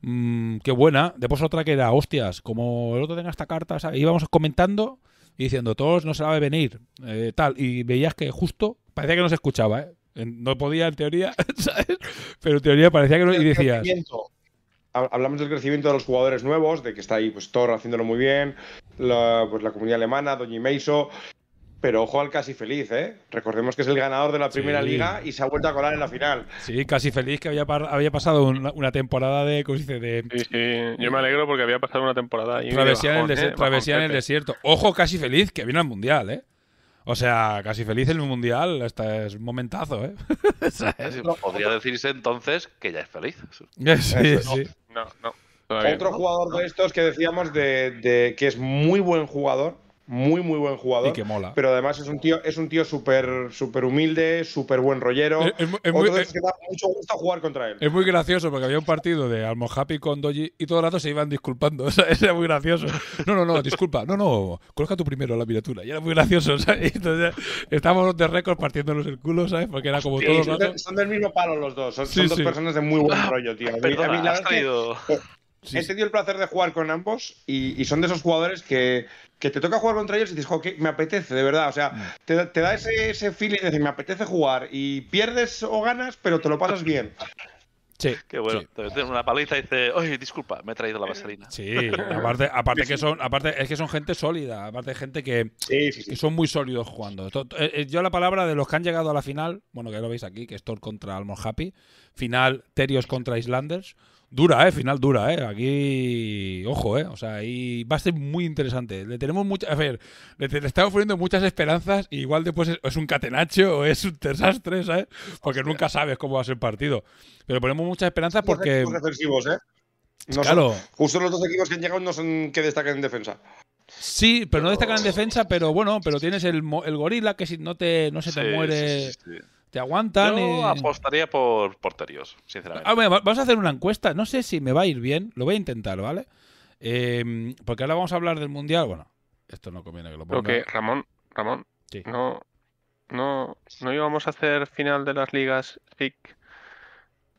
mm, qué buena. Después otra que era, hostias, como el otro tenga esta carta, ¿sabes? íbamos comentando y diciendo, todos no se la ve venir, eh, tal. Y veías que justo, parecía que no se escuchaba, ¿eh? No podía en teoría, ¿sabes? Pero en teoría parecía que no. Y decías, Hablamos del crecimiento de los jugadores nuevos, de que está ahí pues Thor haciéndolo muy bien, la, pues, la comunidad alemana, Doñi Meiso. Pero ojo al casi feliz, ¿eh? Recordemos que es el ganador de la primera Sí. liga y se ha vuelto a colar en la final. sí, casi feliz que había, par- había pasado una, una temporada de, ¿cómo se dice? De Sí, sí, yo me alegro porque había pasado una temporada ahí de travesía, en el, ¿eh? travesía en el desierto. Ojo, casi feliz que viene al mundial, ¿eh? O sea, casi feliz en el mundial, este es un momentazo, ¿eh? Podría decirse entonces que ya es feliz. sí, sí. No, no. todavía Otro jugador de estos que decíamos de, de que es muy buen jugador, muy muy buen jugador, Y que mola. pero además es un tío es un tío súper súper humilde, súper buen rollero. Es- es muy- que da mucho gusto jugar contra él. Es muy gracioso porque había un partido de Almo Happy con Doji y todo el rato se iban disculpando. O sea, era muy gracioso. No, no, no, disculpa. No, no, coloca tú primero la miniatura. Y era muy gracioso, ¿sabes? Y Entonces, estábamos de récord partiéndonos el culo, ¿sabes? Porque era como Sí, todo son, rato. de- son del mismo palo los dos. Son, Sí, son dos sí. personas de muy buen rollo, tío. A mí- a mí Perdona, la has traído. He tenido el placer de jugar con ambos y, y son de esos jugadores que, que te toca jugar contra ellos y dices, jo, que me apetece, de verdad. O Mm. sea, te, te da ese, ese feeling de decir, me apetece jugar y pierdes o ganas, pero te lo pasas bien. Sí, Qué bueno. sí. Te una paliza y dice, oye, disculpa, me he traído la vaselina. Sí, aparte, aparte que son, aparte es que son gente sólida, aparte de gente que, Sí, sí, sí. que son muy sólidos jugando. Eh, eh, Yo la palabra de los que han llegado a la final, bueno, que lo veis aquí, que es Thor contra Almon Happy, final Terios contra Islanders, dura, eh, final dura, eh. Aquí, ojo, eh, o sea, ahí va a ser muy interesante. Le tenemos mucha, a ver, le, le estamos poniendo muchas esperanzas y igual después es, es un catenacho o es un desastre, ¿sabes? Porque nunca sabes cómo va a ser el partido. Pero ponemos muchas esperanzas porque, equipos defensivos, ¿eh? No son- claro, justo los dos equipos que han llegado no son que destaquen en defensa. Sí, pero no destacan en defensa, pero bueno, pero tienes el, el gorila que si no te no se te Sí, muere, sí, sí. Te aguantan. Yo y- apostaría por porterios, sinceramente. Ah, bueno, vamos a hacer una encuesta. No sé si me va a ir bien, lo voy a intentar, ¿vale? Eh, porque ahora vamos a hablar del mundial. Bueno, esto no conviene que lo ponga. que, Ramón, Ramón, Sí. no, no, no íbamos a hacer final de las ligas FIC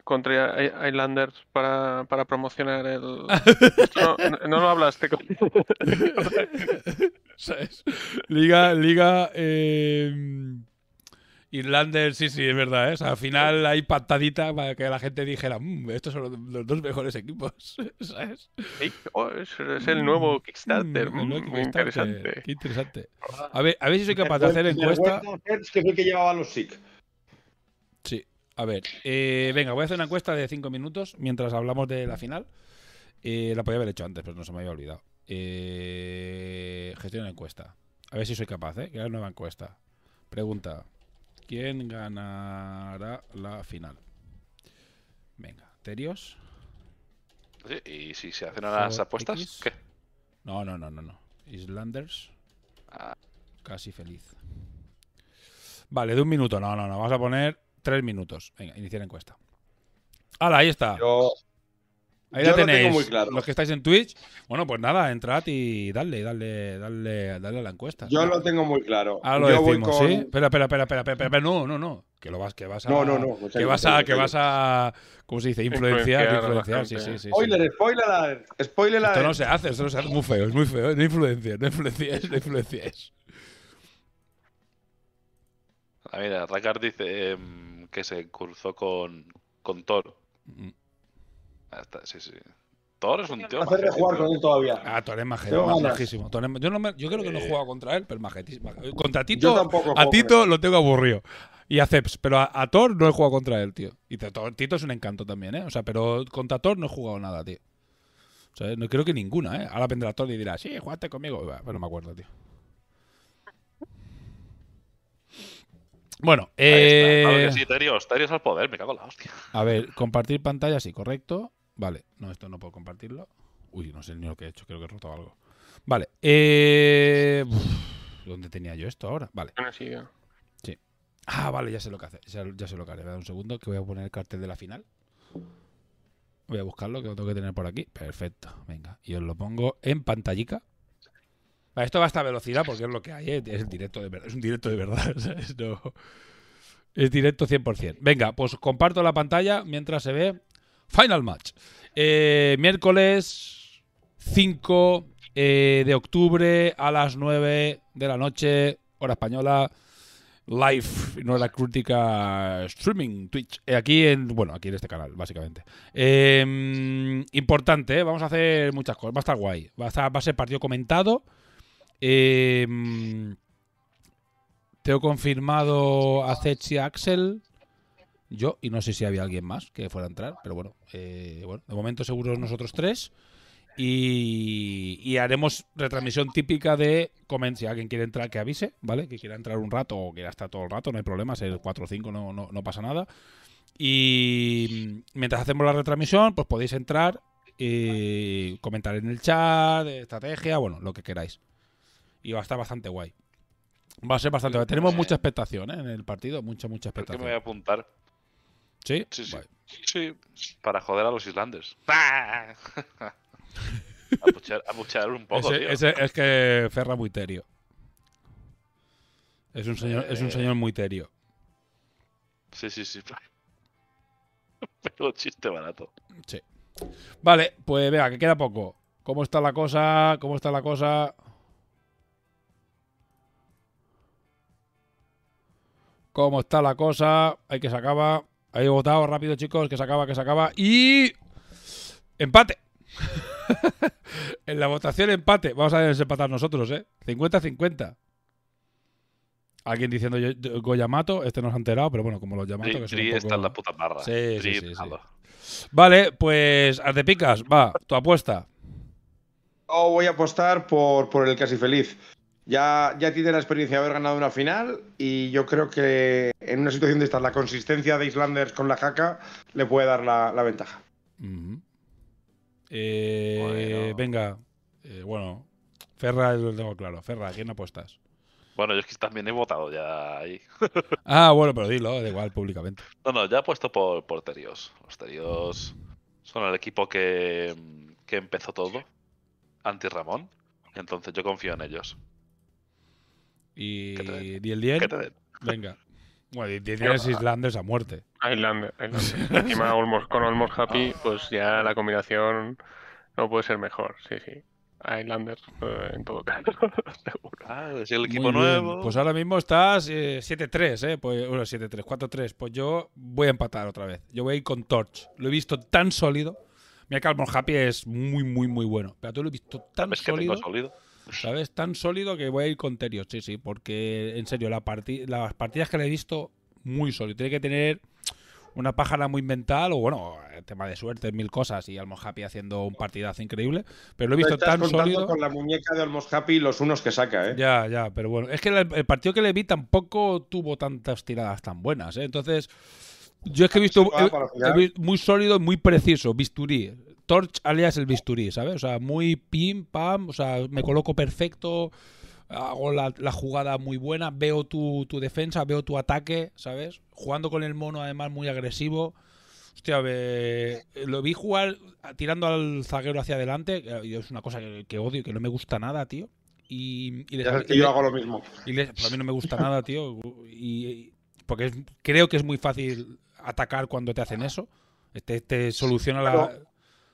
contra Islanders para, para promocionar el. No, no, no lo hablaste con. ¿Sabes? Liga, Liga. Eh, Irlander, sí, sí, es verdad. ¿eh? O sea, al final hay patadita para que la gente dijera, "Mm, estos son los, los dos mejores equipos. ¿Sabes? Oh, es, es el nuevo Kickstarter. Mm, el nuevo mm, Kickstarter. interesante. Qué interesante. A ver, a ver si soy capaz de hacer encuesta. Que es el que llevaba los SIC. Sí. A ver, eh, venga, voy a hacer una encuesta de 5 minutos mientras hablamos de la final. Eh, la podía haber hecho antes, pero no se me había olvidado. Eh, gestión de encuesta. A ver si soy capaz, ¿eh? Crear nueva encuesta. Pregunta. ¿Quién ganará la final? Venga, Terios. ¿Y si se hacen las For apuestas? X. ¿Qué? No, no, no, no, no. Islanders. Ah. Casi feliz. Vale, de un minuto. No, no, no. Vamos a poner tres minutos. Venga, iniciar encuesta. ¡Hala! Ahí está. Yo, Ahí yo la lo tengo tenéis. muy claro. Los que estáis en Twitch. Bueno, pues nada, entrad y dale, dale, dale, dale a la encuesta. yo lo tengo muy claro. Ahora lo yo voy decimos, con... ¿sí? Espera, espera, espera, espera, espera, espera, no, no, no. Que lo vas, que vas a. No, no, no, Que vas a, que vas a. ¿Cómo se dice? Influenciar, Influenciar sí, sí, sí. sí. Spoiler, spoiler alert, spoiler Esto no se hace, esto no se hace. Muy feo, es muy feo. No influencias, no influencias, no influencias. Ah, mira, Rakar dice em, que se cruzó con, con Thor. Mm. Ah, está, sí, sí. Thor es un tío. Hacer de jugar con él todavía. Ah, Thor es majísimo. Thor es- yo, no me- yo creo que no he Eh. jugado contra él, pero majetísimo. Contra Tito, tampoco a Tito lo tengo aburrido. Y a Ceps, pero a, a Thor no he jugado contra él, tío. Y Tito es un encanto también, ¿eh? O sea, pero contra Thor no he jugado nada, tío. O sea, no creo que ninguna, ¿eh? Ahora vendrá Thor y dirá, sí, jugaste conmigo. Bueno, no me acuerdo, tío. Bueno, Ahí está. Claro eh, que sí, Terios, Terios al poder, me cago en la hostia. a ver, compartir pantalla, sí, correcto. Vale, no, esto no puedo compartirlo. Uy, no sé ni lo que he hecho, creo que he roto algo. Vale, eh... uf, ¿Dónde tenía yo esto ahora? Vale. Sí, ya. Ah, vale, ya sé lo que hace. Ya, ya sé lo que haré. Un segundo que voy a poner el cartel de la final. Voy a buscarlo, que lo tengo que tener por aquí. Perfecto, venga. Y os lo pongo en pantallica. Vale, esto va a esta velocidad porque es lo que hay, ¿eh? es el directo de verdad. Es un directo de verdad. ¿sabes? No- Es directo 100%. Venga, pues comparto la pantalla mientras se ve Final Match. Eh, miércoles 5 eh, de octubre a las 9 de la noche, hora española live, no la crítica streaming, Twitch. Eh, aquí en, bueno, aquí en este canal, básicamente. Eh, importante, vamos a hacer muchas cosas. Va a estar guay. Va a, estar- va a ser partido comentado. Eh, tengo confirmado a Zech y a Axel. Yo, y no sé si había alguien más que fuera a entrar, pero bueno, eh, bueno de momento seguro nosotros tres. Y, y haremos retransmisión típica de comen si alguien quiere entrar que avise, ¿vale? Que quiera entrar un rato o quiera estar todo el rato, no hay problema, ser 4 o 5 no, no, no pasa nada. Y mientras hacemos la retransmisión, pues podéis entrar y comentar en el chat, estrategia, bueno, lo que queráis. Y va a estar bastante guay. Va a ser bastante guay. Tenemos mucha expectación ¿eh? en el partido, mucha, mucha Creo que me voy expectación. a apuntar. ¿Sí? Sí, sí. Sí, para joder a los islanders. abuchear, abuchear un poco, Ese- tío. ese- es que Ferra muy terio. Es un señor, es un Eh. señor muy terio. Sí, sí, sí. Pero chiste barato. Sí. Vale, pues vea, que queda poco. ¿Cómo está la cosa? ¿Cómo está la cosa? ¿Cómo está la cosa? Hay que se acaba. Ahí votado rápido, chicos, que se acaba, que se acaba. Y. Empate. en la votación empate. Vamos a desempatar nosotros, ¿eh? 50-50. Alguien diciendo yo- yo- Goyamato, este no se ha enterado, pero bueno, como los Yamato Dri, que poco- está en la puta barra. Sí, sí. Vale, pues Ardepicas, va, tu apuesta. Yo voy a apostar por, por el casi feliz. Ya, ya tiene la experiencia de haber ganado una final y yo creo que en una situación de esta la consistencia de Islanders con la jaca le puede dar la, la ventaja. Eh, Bueno. Venga, eh, bueno, Ferra lo tengo claro. Ferra, ¿a quién apuestas? Bueno, yo es que también he votado ya ahí. Ah, bueno, pero dilo, da igual, públicamente. No, no, ya he puesto por, por Terios. Los Terios son el equipo que, que empezó todo. Anti Ramón. Entonces yo confío en ellos. Y, y el 10, ¿Qué te den? venga. Bueno, y tienes Islanders a muerte. Islander. Islander. Encima Olmos- con Olmos Happy, pues ya la combinación no puede ser mejor. Sí, sí. Islanders, eh, en todo caso. Seguro. Ah, es el equipo nuevo. Pues ahora mismo estás eh, 7-3, ¿eh? Pues, bueno, 7-3, 4-3. Pues yo voy a empatar otra vez. Yo voy a ir con Torch. Lo he visto tan sólido. Mira que Almond Happy es muy, muy, muy bueno. Pero tú lo he visto tan ¿Sabes que sólido. tengo sólido? ¿Sabes? Tan sólido que voy a ir con Terios, sí, sí, porque en serio, la las partidas que le he visto, muy sólido. Tiene que tener una pájara muy mental, o bueno, tema de suerte, mil cosas, y Almos Happy haciendo un partidazo increíble. Pero lo he visto Estás tan contando sólido. con la muñeca de Almos Happy y los unos que saca, ¿eh? Ya, ya, pero bueno. Es que el, el partido que le vi tampoco tuvo tantas tiradas tan buenas, ¿eh? Entonces, yo es que he visto Se va he- para he final. vi- muy sólido, muy preciso, bisturí. Torch alias el bisturí, ¿sabes? O sea, muy pim, pam, o sea, me coloco perfecto, hago la, la jugada muy buena, veo tu, tu defensa, veo tu ataque, ¿sabes? Jugando con el mono además muy agresivo. Hostia, ve- lo vi jugar tirando al zaguero hacia adelante, que es una cosa que, que odio, que no me gusta nada, tío. Y, y le Ya sal- sabes que y yo hago lo mismo. y pues a mí no me gusta nada, tío. Y, y- porque es- creo que es muy fácil atacar cuando te hacen eso. Te, te soluciona la.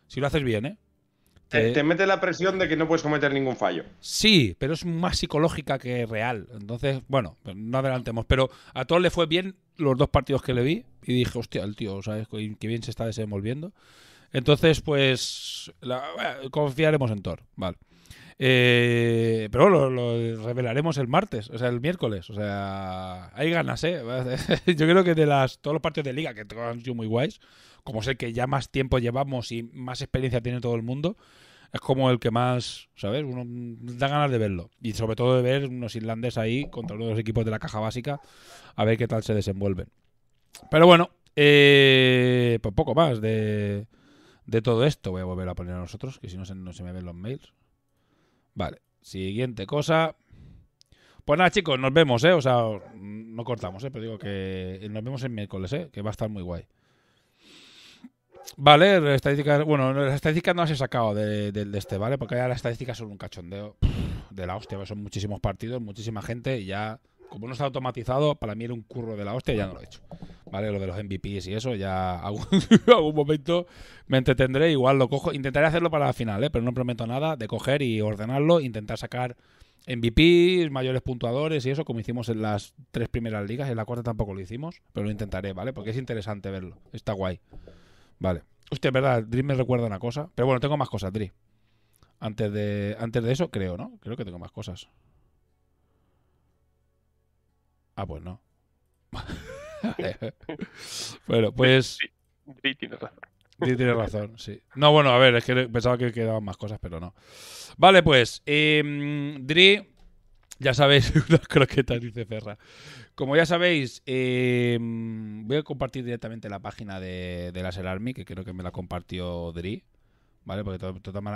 Si lo haces bien, ¿eh? Te, Te- te mete la presión de que no puedes cometer ningún fallo. Sí, pero es más psicológica que real. Entonces, bueno, pues no adelantemos. Pero a todos le fue bien los dos partidos que le vi. Y dije, hostia, el tío, ¿sabes? Qué bien se está desenvolviendo. Entonces, pues, la- eh, confiaremos en Thor. Vale. Eh, pero lo, revelaremos el martes, o sea, el miércoles. O sea, hay ganas, ¿eh? Yo creo que de las todos los partidos de liga que han sido muy guays, como sé que ya más tiempo llevamos y más experiencia tiene todo el mundo, es como el que más, ¿sabes? Uno mm, da ganas de verlo. Y sobre todo de ver unos irlandeses ahí contra uno de los equipos de la caja básica, a ver qué tal se desenvuelven. Pero bueno, eh, pues poco más de, de todo esto. Voy a volver a poner a nosotros, que si no se, no se me ven los mails. Vale, siguiente cosa. Pues nada, chicos, nos vemos, ¿eh? O sea, no cortamos, ¿eh? Pero digo que nos vemos el miércoles, ¿eh? Que va a estar muy guay. Vale, estadísticas. Bueno, las estadísticas no las he sacado de, de- de este, ¿vale? Porque ya las estadísticas son un cachondeo de la hostia. Son muchísimos partidos, muchísima gente y ya. Como no está automatizado, para mí era un curro de la hostia y ya no lo he hecho. ¿Vale? Lo de los MVPs y eso, ya algún, algún momento me entretendré. Igual lo cojo. Intentaré hacerlo para la final, ¿eh? Pero no prometo nada de coger y ordenarlo. Intentar sacar MVPs, mayores puntuadores y eso, como hicimos en las tres primeras ligas. En la cuarta tampoco lo hicimos, pero lo intentaré, ¿vale? Porque es interesante verlo. Está guay. Vale. Hostia, es verdad, Dri me recuerda una cosa. Pero bueno, tengo más cosas, Dri. Antes de, antes de eso, creo, ¿no? Creo que tengo más cosas. Ah, pues no. bueno, pues Sí, sí, tienes razón. Sí, tienes razón, sí. No, bueno, a ver, es que pensaba que quedaban más cosas, pero no. Vale, pues, eh, Dri, ya sabéis, unas croquetas, dice Ferra. Como ya sabéis, eh, voy a compartir directamente la página de, de Laser Army, que creo que me la compartió Dri, ¿vale? Porque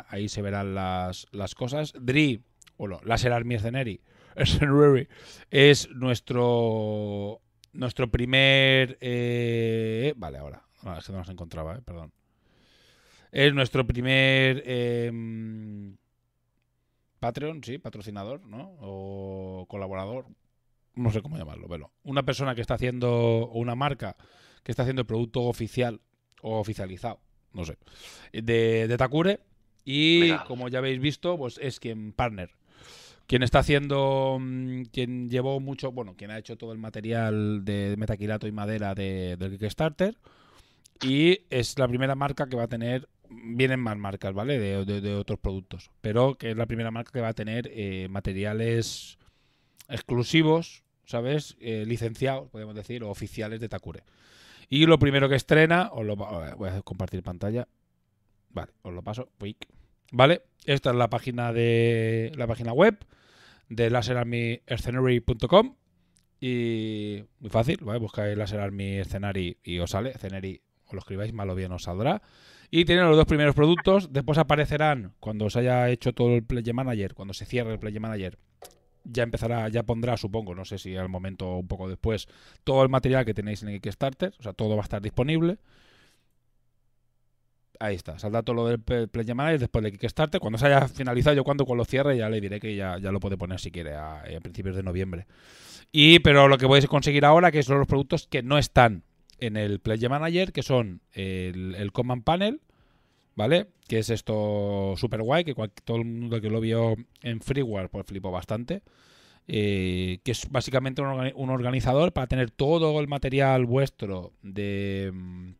ahí se verán las, las cosas. Dri, o no, Laser Army Scenary, es nuestro nuestro primer... eh, vale, ahora. No, es que no las encontraba, eh, perdón. Es nuestro primer eh, Patreon, sí, patrocinador, ¿no? O colaborador. No sé cómo llamarlo, pero una persona que está haciendo, o una marca que está haciendo el producto oficial o oficializado, no sé, de, de Takure. Y como ya habéis visto, pues es quien partner. Quien está haciendo, mm, quien llevó mucho, bueno, quien ha hecho todo el material de metaquilato y madera de, del Kickstarter. Y es la primera marca que va a tener, vienen más marcas, ¿vale? De, otros productos. Pero que es la primera marca que va a tener eh, materiales exclusivos, ¿sabes? Eh, licenciados, podemos decir, o oficiales de Takure. Y lo primero que estrena, os lo va- voy a compartir pantalla. Vale, os lo paso. Vale, esta es la página de la página web de laserarmyscenary.com y muy fácil, ¿vale? Buscáis Laser Army y os sale, Scenary, o lo escribáis mal o bien os saldrá. Y tienen los dos primeros productos, después aparecerán cuando os haya hecho todo el Play Manager, cuando se cierre el Play Manager, ya empezará, ya pondrá, supongo, no sé si al momento o un poco después, todo el material que tenéis en el Kickstarter, o sea, todo va a estar disponible. Ahí está, saldrá todo lo del Play Manager después del Kickstarter. Cuando se haya finalizado, yo cuando con lo cierre ya le diré que ya, ya lo puede poner si quiere a, a principios de noviembre. Y pero lo que podéis conseguir ahora, que son los productos que no están en el Play Manager, que son el, el Command Panel, ¿vale? Que es esto super guay, que todo el mundo que lo vio en Freeware pues flipó bastante. Eh, que es básicamente un organizador para tener todo el material vuestro de mm,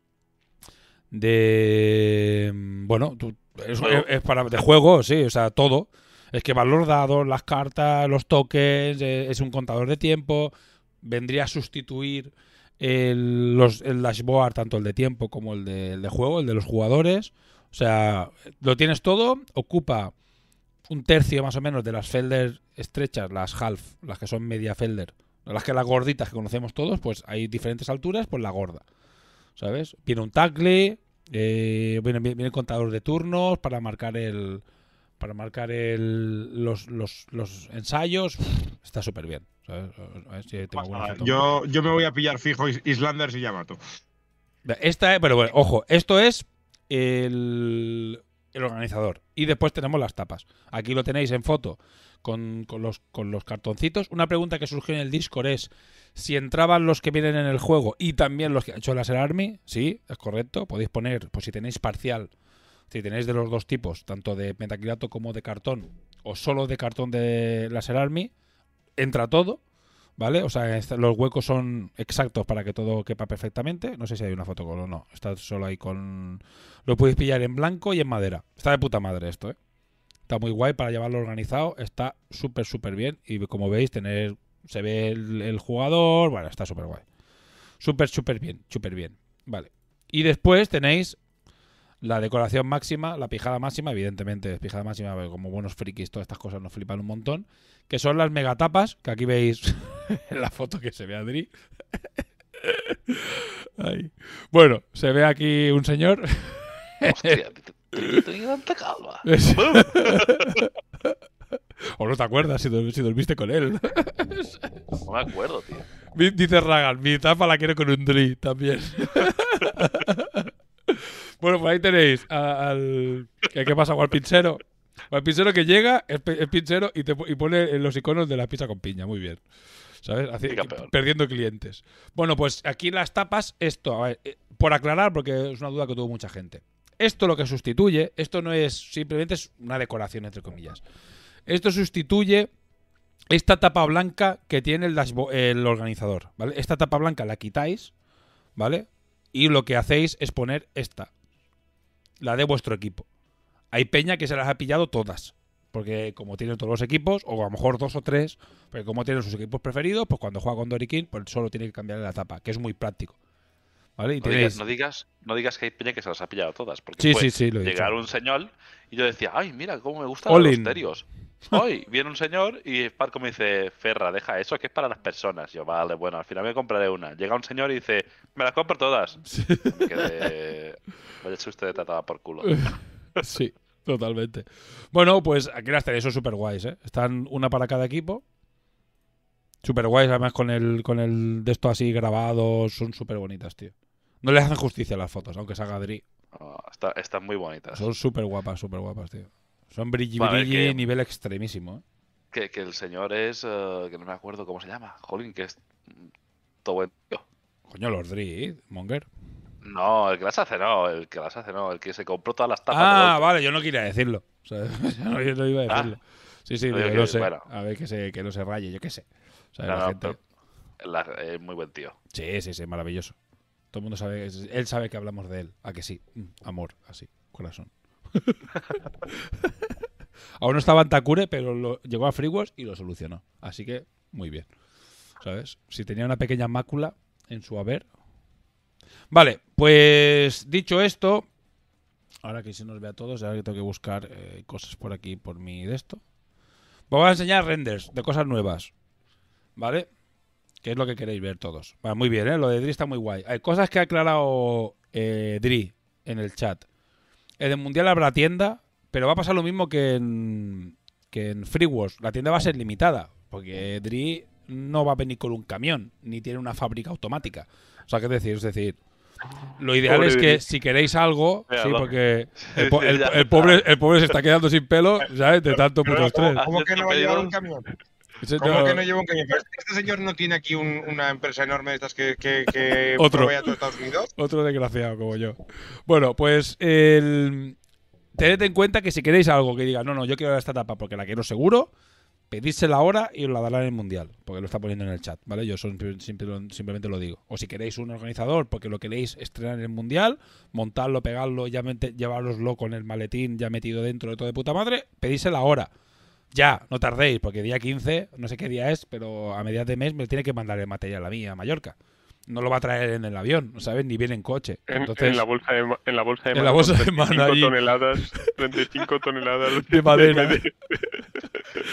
de mm, bueno tú- es, es para de juego sí o sea todo es que van los dados las cartas los tokens eh, es un contador de tiempo vendría a sustituir el, los, el dashboard, tanto el de tiempo como el de, el de juego, el de los jugadores. O sea, lo tienes todo, ocupa un tercio más o menos de las felder estrechas, las half, las que son media felder. Las que las gorditas que conocemos todos, pues hay diferentes alturas, pues la gorda. ¿Sabes? Viene un tackle, eh, viene, viene el contador de turnos para marcar el para marcar el, los, los, los ensayos. Está súper bien. ¿sabes? A ver si tengo alguna foto. Yo, yo me voy a pillar fijo Is- Islanders y Yamato. Esta es, pero bueno, ojo, esto es el, el organizador. Y después tenemos las tapas. Aquí lo tenéis en foto con, con los, con los cartoncitos. Una pregunta que surgió en el Discord es si entraban los que vienen en el juego y también los que ha hecho Laser Army. Sí, es correcto. Podéis poner, pues si tenéis parcial, si tenéis de los dos tipos, tanto de metacrilato como de cartón, o solo de cartón de Laser Army, entra todo. ¿Vale? O sea, los huecos son exactos para que todo quepa perfectamente. No sé si hay una foto con o no. Está solo ahí con. Lo podéis pillar en blanco y en madera. Está de puta madre esto, ¿eh? Está muy guay para llevarlo organizado. Está súper, súper bien. Y como veis, tener. Se ve el, el jugador. Bueno, está súper guay. Súper, súper bien. Súper bien. Vale. Y después tenéis la decoración máxima, la pijada máxima, evidentemente, pijada máxima, como buenos frikis, todas estas cosas nos flipan un montón. Que son las megatapas, que aquí veis en la foto que se ve a Adri. Ahí. Bueno, se ve aquí un señor. Hostia, tenía tanta. Es- o no te acuerdas si, si dormiste con él. No me acuerdo, tío. Dice Ragan, mi tapa la quiero con un Dri también. Bueno, pues ahí tenéis a- al. ¿Qué, pasa con el pinchero? Al pinchero que llega, es, es pinchero y, te, y pone los iconos de la pizza con piña. Muy bien. ¿Sabes? Así- perdiendo clientes. Bueno, pues aquí las tapas, esto, a ver, eh, por aclarar, porque es una duda que tuvo mucha gente. Esto lo que sustituye, esto no es simplemente es una decoración, entre comillas. Esto sustituye esta tapa blanca que tiene el, el organizador, ¿vale? Esta tapa blanca la quitáis, ¿vale? Y lo que hacéis es poner esta, la de vuestro equipo. Hay peña que se las ha pillado todas, porque como tienen todos los equipos, o a lo mejor dos o tres, pero como tienen sus equipos preferidos, pues cuando juega con Dorikin, pues solo tiene que cambiar la tapa, que es muy práctico. ¿Vale? Y No digas, no, digas, no digas que hay peña que se las ha pillado todas. Porque Sí, sí, sí, lo llegar un señor y yo decía, ay, mira cómo me gustan All los in. terios. Hoy viene un señor y Sparco me dice, Ferra, deja eso que es para las personas. Yo, vale, bueno, al final me compraré una. Llega un señor y dice, me las compro todas. Me quedé, vaya usted de tratada por culo. sí, totalmente. Bueno, pues aquí las tenéis, son súper guays, ¿eh? Están una para cada equipo. Súper guays, además con el, con el de esto así grabado, son súper bonitas, tío. No le hacen justicia a las fotos, aunque salga Adri. Ah, está- están muy bonitas. Son súper guapas, súper guapas, tío. Son brilli brilli que- nivel extremísimo, ¿eh? Que, que el señor es, eh, que no me acuerdo cómo se llama, Jolín, que es todo buen tío. Coño, los Dri, Monger. No, el que las hace no, el que las hace no, el que se compró todas las tapas. Ah, de vale, yo no quería decirlo. O sea, yo no, yo no iba a Ah. decirlo. Sí, sí, que- no sé. bueno. A ver, que, se, que no se raye, yo qué sé. O sea, No, la no, gente... pero la- es muy buen tío. Sí, sí, sí, maravilloso. Todo el mundo sabe, él sabe que hablamos de él, a que sí, Mm, amor, así, corazón. Aún no estaba en Takure, pero lo- llegó a FreeWars y lo solucionó. Así que, muy bien. ¿Sabes? Si tenía una pequeña mácula en su haber. Vale, pues dicho esto, ahora que se nos ve a todos, ahora que tengo que buscar eh, cosas por aquí, por mi de esto. Voy a enseñar renders de cosas nuevas. ¿Vale? Que es lo que queréis ver todos. Muy bien, ¿eh? Lo de Dri está muy guay. Hay cosas que ha aclarado eh, Dri en el chat. En el Mundial habrá tienda, pero va a pasar lo mismo que en, que en Free Wars. La tienda va a ser limitada, porque Dri no va a venir con un camión, ni tiene una fábrica automática. O sea, ¿qué decir? Es decir, lo ideal Pobre es que Dri. si queréis algo, sí, porque el, po- el- el pobre, el pobre se está quedando sin pelo, ¿sabes? De tanto puto estrés. ¿Cómo que no va a llevar un camión? ¿Cómo No. que no lleva un camión? Pero Este señor no tiene aquí un- una empresa enorme de estas que, que, que Otro. a todo Estados Unidos. Otro desgraciado como yo. Bueno, pues el... tened en cuenta que si queréis algo que diga, no, no, yo quiero esta tapa porque la quiero seguro, pedídsela ahora y os la darán en el mundial, porque lo está poniendo en el chat, ¿vale? Yo son- simplemente lo digo. O si queréis un organizador porque lo queréis estrenar en el mundial, montarlo, pegarlo, ya llevároslo con el maletín ya metido dentro de todo de puta madre, pedísela ahora. Ya, no tardéis, porque día 15, no sé qué día es, pero a mediados de mes me tiene que mandar el material a mí, a Mallorca. no lo va a traer en el avión, ¿sabes? Ni viene en coche. En, Entonces, en la bolsa de, en la bolsa de En la mano bolsa con de mano 35 allí. toneladas, 35 toneladas de madera.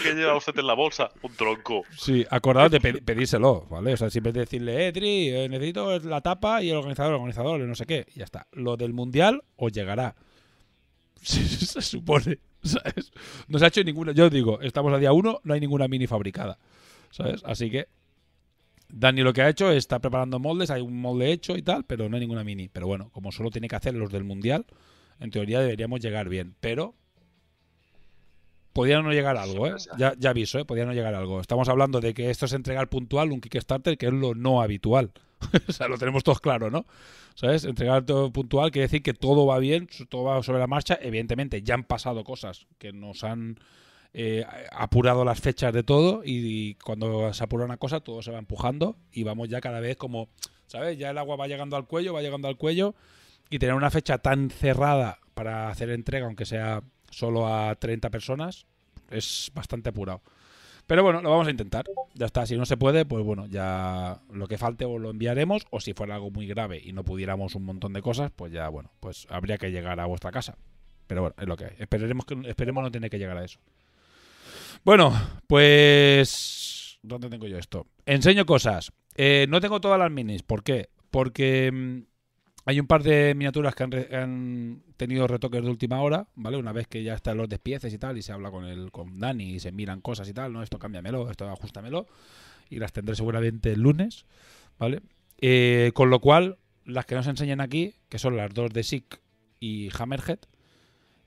¿Qué lleva usted en la bolsa? Un tronco. Sí, acordaos de pedírselo, ¿vale? O sea, siempre decirle, eh, Tri, eh, necesito la tapa y el organizador, el organizador, y no sé qué. Y ya está. Lo del mundial os llegará. Se supone, ¿sabes? No se ha hecho ninguna. Yo os digo, estamos a día uno, no hay ninguna mini fabricada, ¿sabes? Así que Dani lo que ha hecho es está preparando moldes, hay un molde hecho y tal, pero no hay ninguna mini. Pero bueno, como solo tiene que hacer los del mundial, en teoría deberíamos llegar bien. Pero podría no llegar algo, ¿eh? Ya, ya aviso, ¿eh? Podría no llegar algo. Estamos hablando de que esto es entregar puntual un Kickstarter, que es lo no habitual. o sea, lo tenemos todos claro, ¿no? ¿Sabes? Entregar todo puntual quiere decir que todo va bien, todo va sobre la marcha. Evidentemente, ya han pasado cosas que nos han eh, apurado las fechas de todo y, cuando se apura una cosa, todo se va empujando y vamos ya cada vez como, ¿sabes? Ya el agua va llegando al cuello, va llegando al cuello y tener una fecha tan cerrada para hacer entrega, aunque sea solo a 30 personas, es bastante apurado. Pero bueno, lo vamos a intentar. Ya está. Si no se puede, pues bueno, ya lo que falte o lo enviaremos. O si fuera algo muy grave y no pudiéramos un montón de cosas, pues ya, bueno, pues habría que llegar a vuestra casa. Pero bueno, es lo que hay. Esperemos, que, esperemos no tener que llegar a eso. Bueno, pues... ¿Dónde tengo yo esto? Enseño cosas. Eh, no tengo todas las minis. ¿Por qué? Porque mm, hay un par de miniaturas que han, tenido retoques de última hora, ¿vale? Una vez que ya están los despieces y tal, y se habla con el con Dani y se miran cosas y tal, ¿no? Esto cámbiamelo, esto ajustamelo. Y las tendré seguramente el lunes, ¿vale? Eh, con lo cual, las que nos enseñan aquí, que son las dos de SIC y Hammerhead,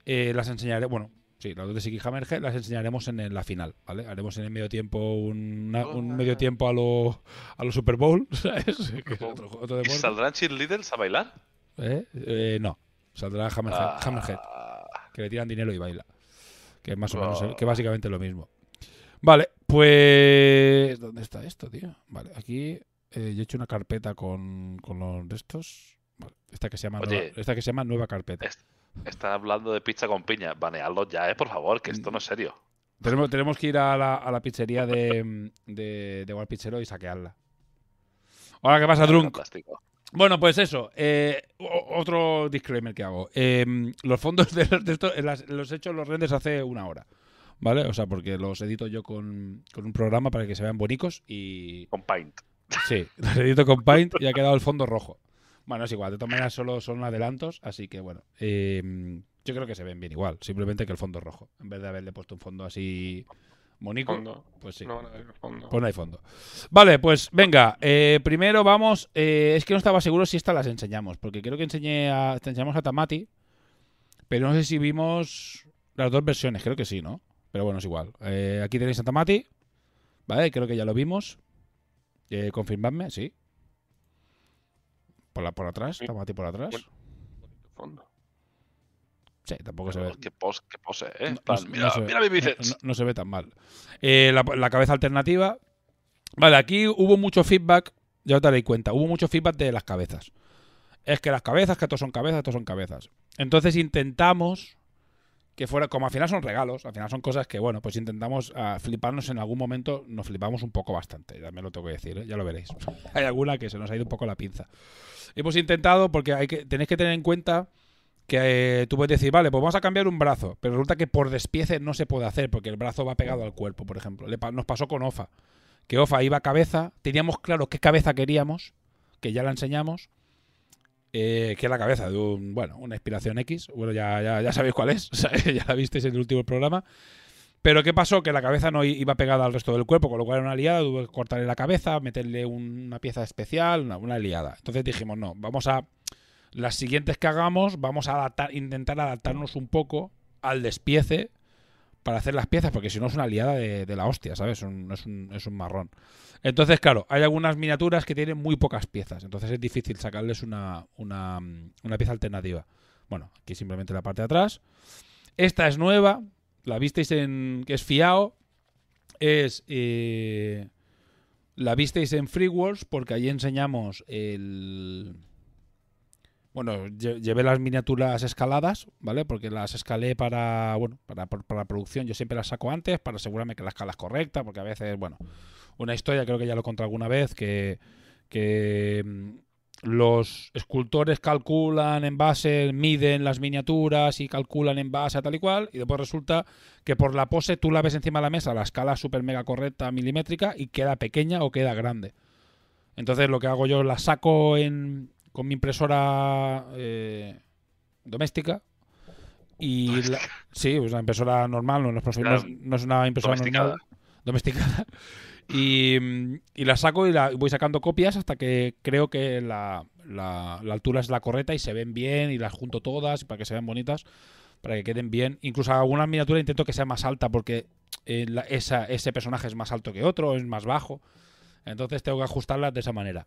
eh, las enseñaré, bueno, sí, las dos de SIC y Hammerhead las enseñaremos en, la final, ¿vale? Haremos en el medio tiempo un, una- un medio tiempo a lo, a lo Super Bowl, ¿sabes? Otro, otro ¿Y deporte. saldrán cheerleaders a bailar? ¿Eh? Eh, no, saldrá Hammerhead, Ah, Hammerhead, que le tiran dinero y baila. Que es más o menos, Oh. que básicamente es lo mismo. Vale, pues... ¿Dónde está esto, tío? Vale, aquí eh, yo he hecho una carpeta con, con los de estos. Vale, esta, que se llama Oye. nueva, esta que se llama nueva carpeta. Están hablando de pizza con piña. Baneadlo ya, eh, por favor, que esto no es serio. Tenemos, tenemos que ir a la, a la pizzería de, de, de Pizzero y saquearla. Hola, ¿qué pasa, Drunk? Fantástico. Bueno, pues eso. eh, otro disclaimer que hago. Eh, los fondos de, los- de esto eh, los he hecho los renders hace una hora. ¿Vale? O sea, porque los edito yo con, con un programa para que se vean bonicos y. Con Paint. Sí, los edito con Paint y ha quedado el fondo rojo. Bueno, es igual, de todas maneras solo son adelantos, así que bueno. eh, yo creo que se ven bien igual, simplemente que el fondo es rojo. En vez de haberle puesto un fondo así Fondo. pues sí. No ver el fondo. Pues no hay fondo. Vale, pues venga. eh, primero vamos. eh, es que no estaba seguro si estas las enseñamos. Porque creo que enseñé a, te enseñamos a Tamati. Pero no sé si vimos las dos versiones. Creo que sí, ¿no? Pero bueno, es igual. Eh, aquí tenéis a Tamati. Vale, creo que ya lo vimos. Confirmadme, sí. Por, la, por atrás. Tamati por atrás. Fondo. Sí, tampoco se ve. Qué pose, qué pose, eh. No- no- mira, no ve- mi bíceps. No, se ve tan mal. Eh, la, la cabeza alternativa. Vale, aquí hubo mucho feedback. Ya os daréis cuenta. Hubo mucho feedback de las cabezas. Es que las cabezas, que estos son cabezas, estos son cabezas. Entonces intentamos que fuera. Como al final son regalos, al final son cosas que, bueno, pues intentamos ah, fliparnos en algún momento. Nos flipamos un poco bastante. Me lo tengo que decir, ¿eh? ya lo veréis. hay alguna que se nos ha ido un poco la pinza. Hemos intentado, porque hay que, tenéis que tener en cuenta que eh, tú puedes decir, vale, pues vamos a cambiar un brazo, pero resulta que por despiece no se puede hacer porque el brazo va pegado al cuerpo, por ejemplo. Nos pasó con Ofa, que Ofa iba a cabeza, teníamos claro qué cabeza queríamos, que ya la enseñamos, eh, que es la cabeza de un, bueno, una inspiración X, bueno, ya, ya, sabéis cuál es, ya la visteis en el último programa. Pero ¿qué pasó? Que la cabeza no iba pegada al resto del cuerpo, con lo cual era una liada, tuve que cortarle la cabeza, meterle un- una pieza especial, una, una liada. Entonces dijimos, no, vamos a las siguientes que hagamos, vamos a adaptar, intentar adaptarnos un poco al despiece para hacer las piezas, porque si no es una liada de, la hostia, ¿sabes? Es, un, es un marrón. Entonces, claro, hay algunas miniaturas que tienen muy pocas piezas, entonces es difícil sacarles una, una, una pieza alternativa. Bueno, aquí simplemente la parte de atrás. Esta es nueva, la visteis en. que es Fiao. Es. eh, la visteis en FreeWorks porque allí enseñamos el. Bueno, lle- llevé las miniaturas escaladas, ¿vale? Porque las escalé para, bueno, para, para, producción. Yo siempre las saco antes para asegurarme que la escala es correcta, porque a veces, bueno, una historia, creo que ya lo conté alguna vez, que, que mm, los escultores calculan en base, miden las miniaturas y calculan en base a tal y cual, y después resulta que por la pose tú la ves encima de la mesa, la escala super mega correcta, milimétrica, y queda pequeña o queda grande. Entonces lo que hago yo la saco en, con mi impresora eh, doméstica. Y la- sí, es una impresora normal, no, es profe- no es, una impresora Domesticada. normal. Domesticada. Y, y la saco y la voy sacando copias hasta que creo que la, la- la altura es la correcta y se ven bien y las junto todas para que se vean bonitas, para que queden bien. Incluso alguna miniatura intento que sea más alta porque eh, la- esa, ese personaje es más alto que otro, es más bajo. Entonces tengo que ajustarlas de esa manera.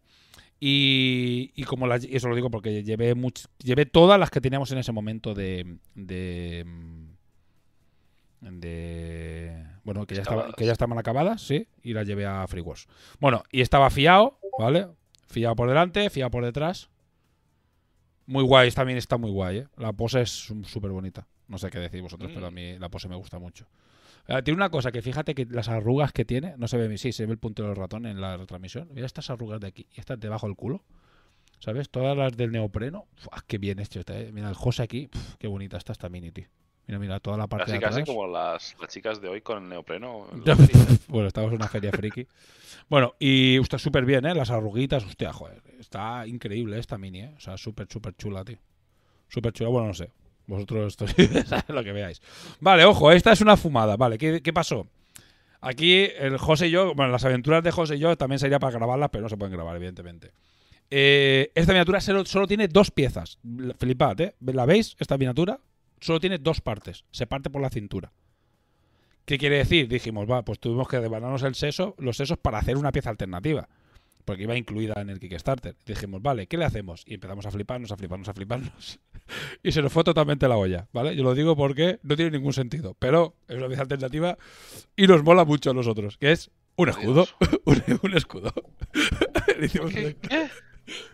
Y, y como las, y eso lo digo porque llevé much- llevé todas las que teníamos en ese momento de. de. de- bueno, que ya, estaba, que ya estaban acabadas, sí, y las llevé a Free Wars. Bueno, y estaba fiado, ¿vale? Fiado por delante, fiado por detrás. Muy guay, también está muy guay, ¿eh? La pose es súper bonita. No sé qué decir vosotros, pero a mí la pose me gusta mucho. Eh, tiene una cosa que fíjate que las arrugas que tiene, no se ve, sí, se ve el punto del ratón en la retransmisión. Mira estas arrugas de aquí y estas debajo del culo. ¿Sabes? Todas las del neopreno. Uf, qué bien hecho está, eh. Mira el José aquí. Uf, qué bonita está esta mini, tío. Mira, mira, toda la parte Casi, de casi como las, las chicas de hoy con el neopreno. bueno, estamos en una feria friki. Bueno, y está súper bien, ¿eh? Las arruguitas, hostia, joder. Está increíble esta mini, ¿eh? O sea, súper, súper chula, tío. Súper chula, bueno, no sé. Vosotros lo que veáis. Vale, ojo, esta es una fumada. Vale, ¿qué, qué pasó? Aquí el José y yo, bueno, las aventuras de José y yo también sería para grabarlas, pero no se pueden grabar, evidentemente. Eh, esta miniatura solo, solo tiene dos piezas. Flipad, ¿eh? ¿La veis? Esta miniatura solo tiene dos partes. Se parte por la cintura. ¿Qué quiere decir? Dijimos, va, pues tuvimos que devanarnos el seso, los sesos para hacer una pieza alternativa. Porque iba incluida en el Kickstarter. Dijimos, vale, ¿qué le hacemos? Y empezamos a fliparnos, a fliparnos, a fliparnos. y se nos fue totalmente la olla, ¿vale? Yo lo digo porque no tiene ningún sentido. Pero es una pieza alternativa y nos mola mucho a nosotros, que es un escudo. un, un escudo. le, hicimos un-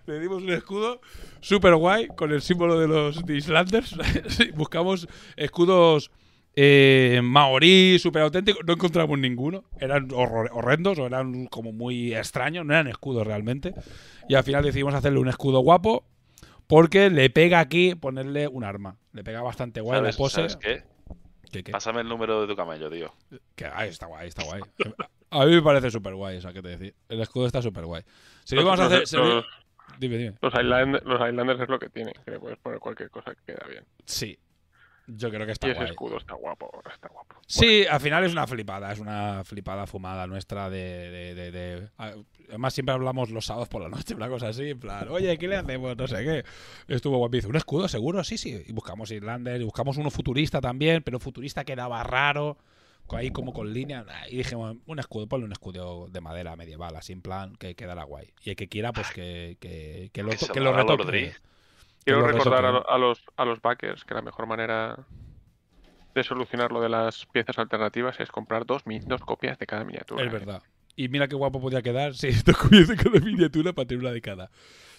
le dimos un escudo súper guay con el símbolo de los de Islanders. Sí, Buscamos escudos eh, maorí, súper auténticos. No encontramos ninguno. Eran horror- horrendos o eran como muy extraños. No eran escudos realmente. Y al final decidimos hacerle un escudo guapo porque le pega aquí ponerle un arma. Le pega bastante guay la ¿Sabes, pose. ¿Sabes qué? ¿Qué, qué? Pásame el número de tu camello, tío. Que, ay, está guay, está guay. A mí me parece súper guay, eso que te decir. El escudo está súper guay. Si Los- vamos a hacer. Dime, dime. Los, Island- los Islanders es lo que tienen, que le puedes poner cualquier cosa que queda bien. Sí. Yo creo que está y ese guay. escudo está guapo, está guapo. Sí, al final es una flipada, es una flipada fumada nuestra de, de- de- de- Además siempre hablamos los sábados por la noche, una cosa así, en plan, oye, ¿qué le hacemos? No sé qué. Estuvo guapísimo. ¿Un escudo seguro? Sí, sí. Y buscamos Irlander, y buscamos uno futurista también, pero futurista quedaba raro, ahí como con línea. Y dijimos, un escudo, ponle un escudo de madera medieval, así en plan, que quedará guay. Y el que quiera, pues que, que, que lo, Que lo retoque. Quiero recordar a, a los, a los backers que la mejor manera de solucionar lo de las piezas alternativas es comprar dos, dos copias de cada miniatura. Es verdad. Y mira qué guapo podía quedar si esto comienza cada miniatura para tener una de cada.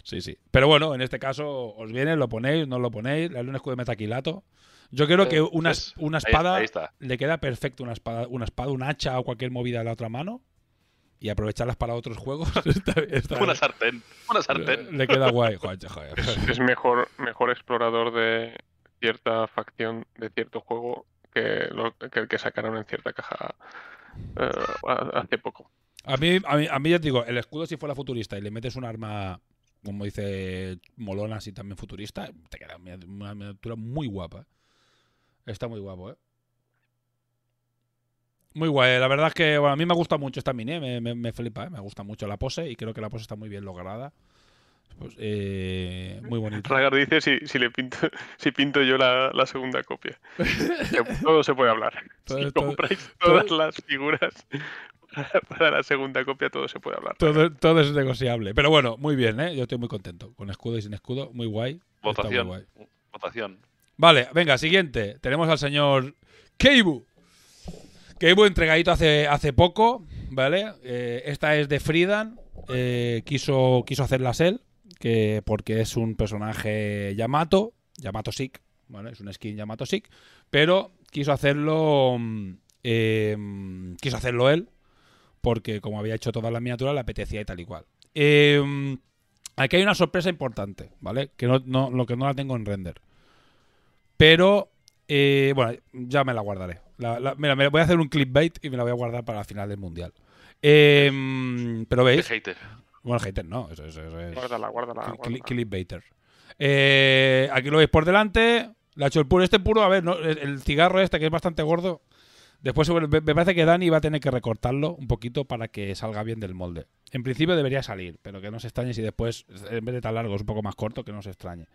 Sí, sí. Pero bueno, en este caso os viene, lo ponéis, no lo ponéis, le un escudo de metaquilato. Yo creo que Eh, una, una espada ahí le queda perfecto una espada, una espada, un hacha o cualquier movida de la otra mano y aprovecharlas para otros juegos. está, está- Una sartén. Una sartén. le queda guay. Joder, joder. Es, es mejor, mejor explorador de cierta facción de cierto juego que, lo- que el que sacaron en cierta caja eh, ha- hace poco. A mí, a, mí, a mí ya te digo, el escudo si fuera futurista y le metes un arma, como dice Molona, así también futurista, te queda una una miniatura muy guapa. Está muy guapo, ¿eh? Muy guay. La verdad es que bueno, a mí me gusta mucho esta mini, ¿eh? me, me- me flipa, ¿eh? me gusta mucho la pose y creo que la pose está muy bien lograda. Pues, eh, muy bonita. Ragar dice si, si le pinto, si pinto yo la, la segunda copia. Todo se puede hablar. Todo- si todo- compráis todo- todas las figuras para, para la segunda copia, todo se puede hablar. Todo, todo es negociable. Pero bueno, muy bien, ¿eh? Yo estoy muy contento. Con escudo y sin escudo, muy guay. Está muy Votación. guay. Votación. Vale, venga, siguiente. Tenemos al señor Keibu. Keibu entregadito hace, hace poco, ¿vale? Eh, esta es de Friedan. eh, quiso, quiso hacerlas él, que porque es un personaje Yamato, Yamato Sick, ¿vale? Es un skin Yamato Sick, pero quiso hacerlo, mm, eh, quiso hacerlo él, porque como había hecho todas las miniaturas, le apetecía y tal y cual. Eh, aquí hay una sorpresa importante, ¿vale? Que no, no- lo que no la tengo en render. Pero, eh, bueno, ya me la guardaré. La- la- mira, me voy a hacer un clickbait y me la voy a guardar para la final del mundial. Eh, pero veis, hater. bueno, hater no, eso, eso- eso es Guárdala, guárdala. cli- cli- guárdala. clickbaiter. Eh, aquí lo veis por delante. Le ha hecho el puro. Este puro, a ver, ¿no? el, el cigarro este que es bastante gordo. Después me parece que Dani va a tener que recortarlo un poquito para que salga bien del molde. En principio debería salir, pero que no se extrañe si después, en vez de tan largo, es un poco más corto, que no se extrañe.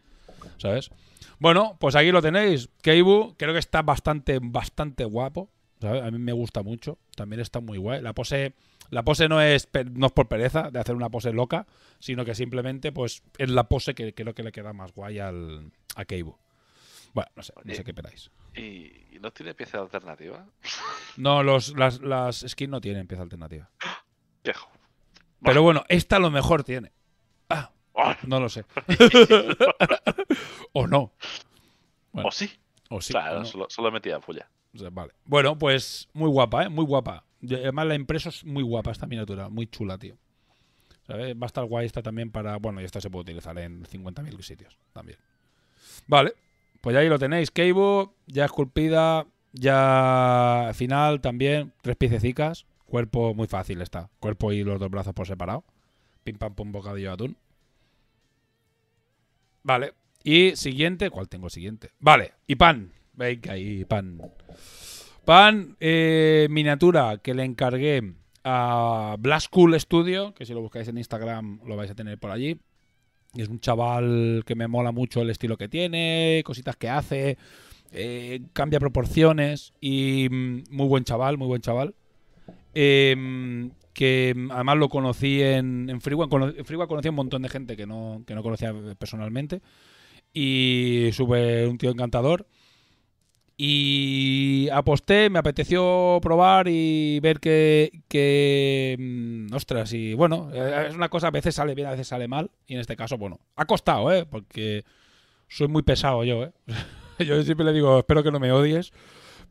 ¿Sabes? Bueno, pues aquí lo tenéis. Keibu, creo que está bastante, bastante guapo. ¿sabes? A mí me gusta mucho. También está muy guay. La pose, la pose no es, no es por pereza de hacer una pose loca, sino que simplemente pues es la pose que creo que le queda más guay al, a Keibu. Bueno, no sé, no sé qué operáis. ¿Y, y no tiene pieza alternativa? No, los, las, las skins no tienen pieza alternativa. Viejo. Pero bueno, esta a lo mejor tiene. Ah, no lo sé. o no. Bueno, ¿O sí? o sí. claro, o no. solo, solo metía fulla. O sea, vale. Bueno, pues muy guapa, ¿eh? Muy guapa. Además, la impreso es muy guapa esta miniatura. Muy chula, tío. ¿Sabes? Va a estar guay esta también para... Bueno, y esta se puede utilizar en 50.000 sitios también. Vale. Pues ahí lo tenéis. Keibo, ya esculpida. Ya final también. Tres piececicas. Cuerpo muy fácil está. Cuerpo y los dos brazos por separado. Pim pam pum bocadillo de atún. Vale. Y siguiente. ¿Cuál tengo siguiente? Vale. Y pan. Venga, y pan. Pan, eh, miniatura que le encargué a Blast Cool Studio, que si lo buscáis en Instagram lo vais a tener por allí. Es un chaval que me mola mucho el estilo que tiene, cositas que hace, eh, cambia proporciones y mm, muy buen chaval, muy buen chaval. Em, que mm, además lo conocí en, en Freeway. En Freeway conocí a un montón de gente que no, que no conocía personalmente. Y sube un tío encantador. Y aposté, me apeteció probar y ver que, que mm, ostras, y bueno, eh, es una cosa, a veces sale bien, a veces sale mal, y en este caso, bueno, ha costado, ¿eh? Porque soy muy pesado yo, ¿eh? yo siempre le digo, espero que no me odies,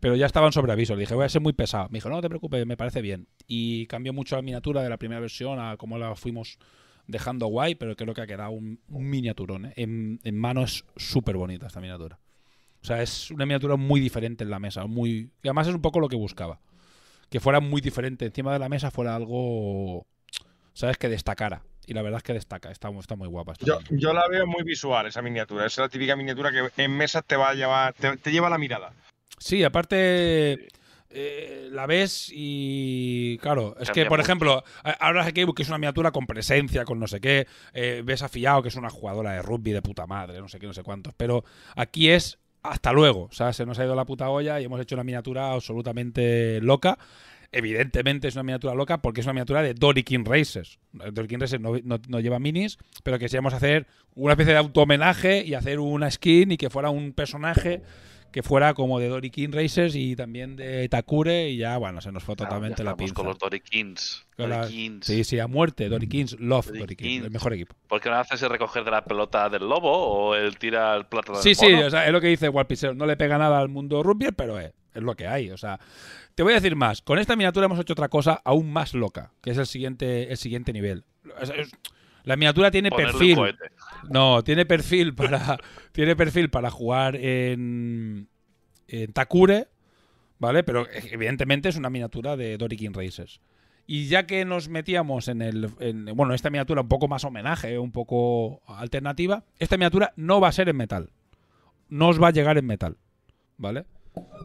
pero ya estaba en sobreaviso, le dije, voy a ser muy pesado. Me dijo, no te preocupes, me parece bien. Y cambió mucho la miniatura de la primera versión a cómo la fuimos dejando guay, pero creo que ha quedado un, un miniaturón, ¿eh? En, en mano es súper bonita esta miniatura. O sea, es una miniatura muy diferente en la mesa. Muy... Y además es un poco lo que buscaba. Que fuera muy diferente. Encima de la mesa fuera algo. ¿Sabes? Que destacara. Y la verdad es que destaca. Está, está muy guapa. Yo, la veo muy visual, esa miniatura. Es la típica miniatura que en mesa te va a llevar, te, te lleva la mirada. Sí, aparte. eh, la ves y. Claro, es que, por mucho. ejemplo, ahora que que es una miniatura con presencia, con no sé qué. eh, ves a Fiao, que es una jugadora de rugby de puta madre, no sé qué, no sé cuántos. Pero aquí es hasta luego. O sea, se nos ha ido la puta olla y hemos hecho una miniatura absolutamente loca. Evidentemente es una miniatura loca porque es una miniatura de Dory King Races. Dory King Races no, no- no lleva minis, pero que queríamos hacer una especie de auto-homenaje y hacer una skin y que fuera un personaje que fuera como de Dory King Racers y también de Takure y ya, bueno, se nos fue totalmente la pinza. con los la- Dorikins. Sí, sí, a muerte. Dory Kings, love Dory Dory Kings, Kings. el mejor equipo. ¿Por qué no haces el recoger de la pelota del lobo o el tira el Sí, del sí, mono? o sea, es lo que dice Warpiseo. No le pega nada al mundo rugby, pero es, es lo que hay. O sea, te voy a decir más. Con esta miniatura hemos hecho otra cosa aún más loca, que es el siguiente, el siguiente nivel. Es- es- la miniatura tiene Ponerle perfil. No, tiene perfil para. tiene perfil para jugar en. en Takure. ¿Vale? Pero eh, evidentemente es una miniatura de Dory King Racers. Y ya que nos metíamos en el. en- bueno, esta miniatura un poco más homenaje, un poco alternativa. Esta miniatura no va a ser en metal. No os va a llegar en metal. ¿Vale?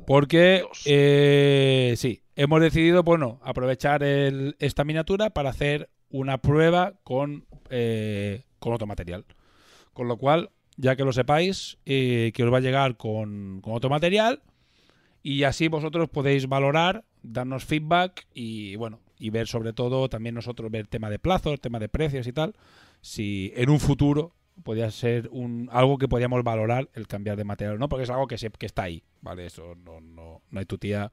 Porque. Eh, sí, hemos decidido, bueno, aprovechar el- esta miniatura para hacer una prueba con, eh, con otro material. Con lo cual, ya que lo sepáis, eh, que os va a llegar con, con otro material y así vosotros podéis valorar, darnos feedback y bueno, y ver sobre todo también nosotros ver tema de plazos, tema de precios y tal, si en un futuro podría ser un algo que podíamos valorar el cambiar de material no, porque es algo que, se, que está ahí, ¿vale? Eso no, no, no hay tu tía.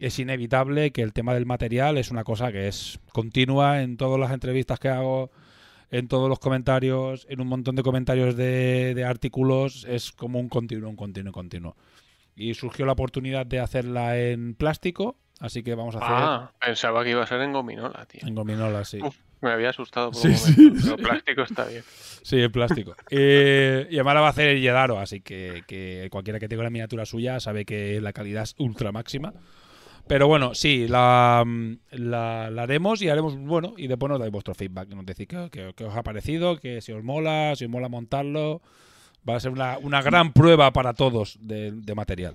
Es inevitable que el tema del material es una cosa que es continua en todas las entrevistas que hago, en todos los comentarios, en un montón de comentarios de, de artículos, es como un continuo, un continuo, un continuo. Y surgió la oportunidad de hacerla en plástico, Así que vamos a hacer Ah, pensaba que iba a ser en gominola, tío. en gominola, sí. Uf, me había asustado por Sí, un momento. sí. Pero plástico está bien. Sí, en plástico. Eh, y además la va a hacer el Yedaro, así que, que cualquiera que tenga una miniatura suya sabe que la calidad es ultra máxima. Pero bueno, sí, la, la, la haremos y haremos, bueno, y después nos dais vuestro feedback, nos decís qué, qué- qué os ha parecido, que si os mola, si os mola montarlo. Va a ser una, una gran prueba para todos de, de material.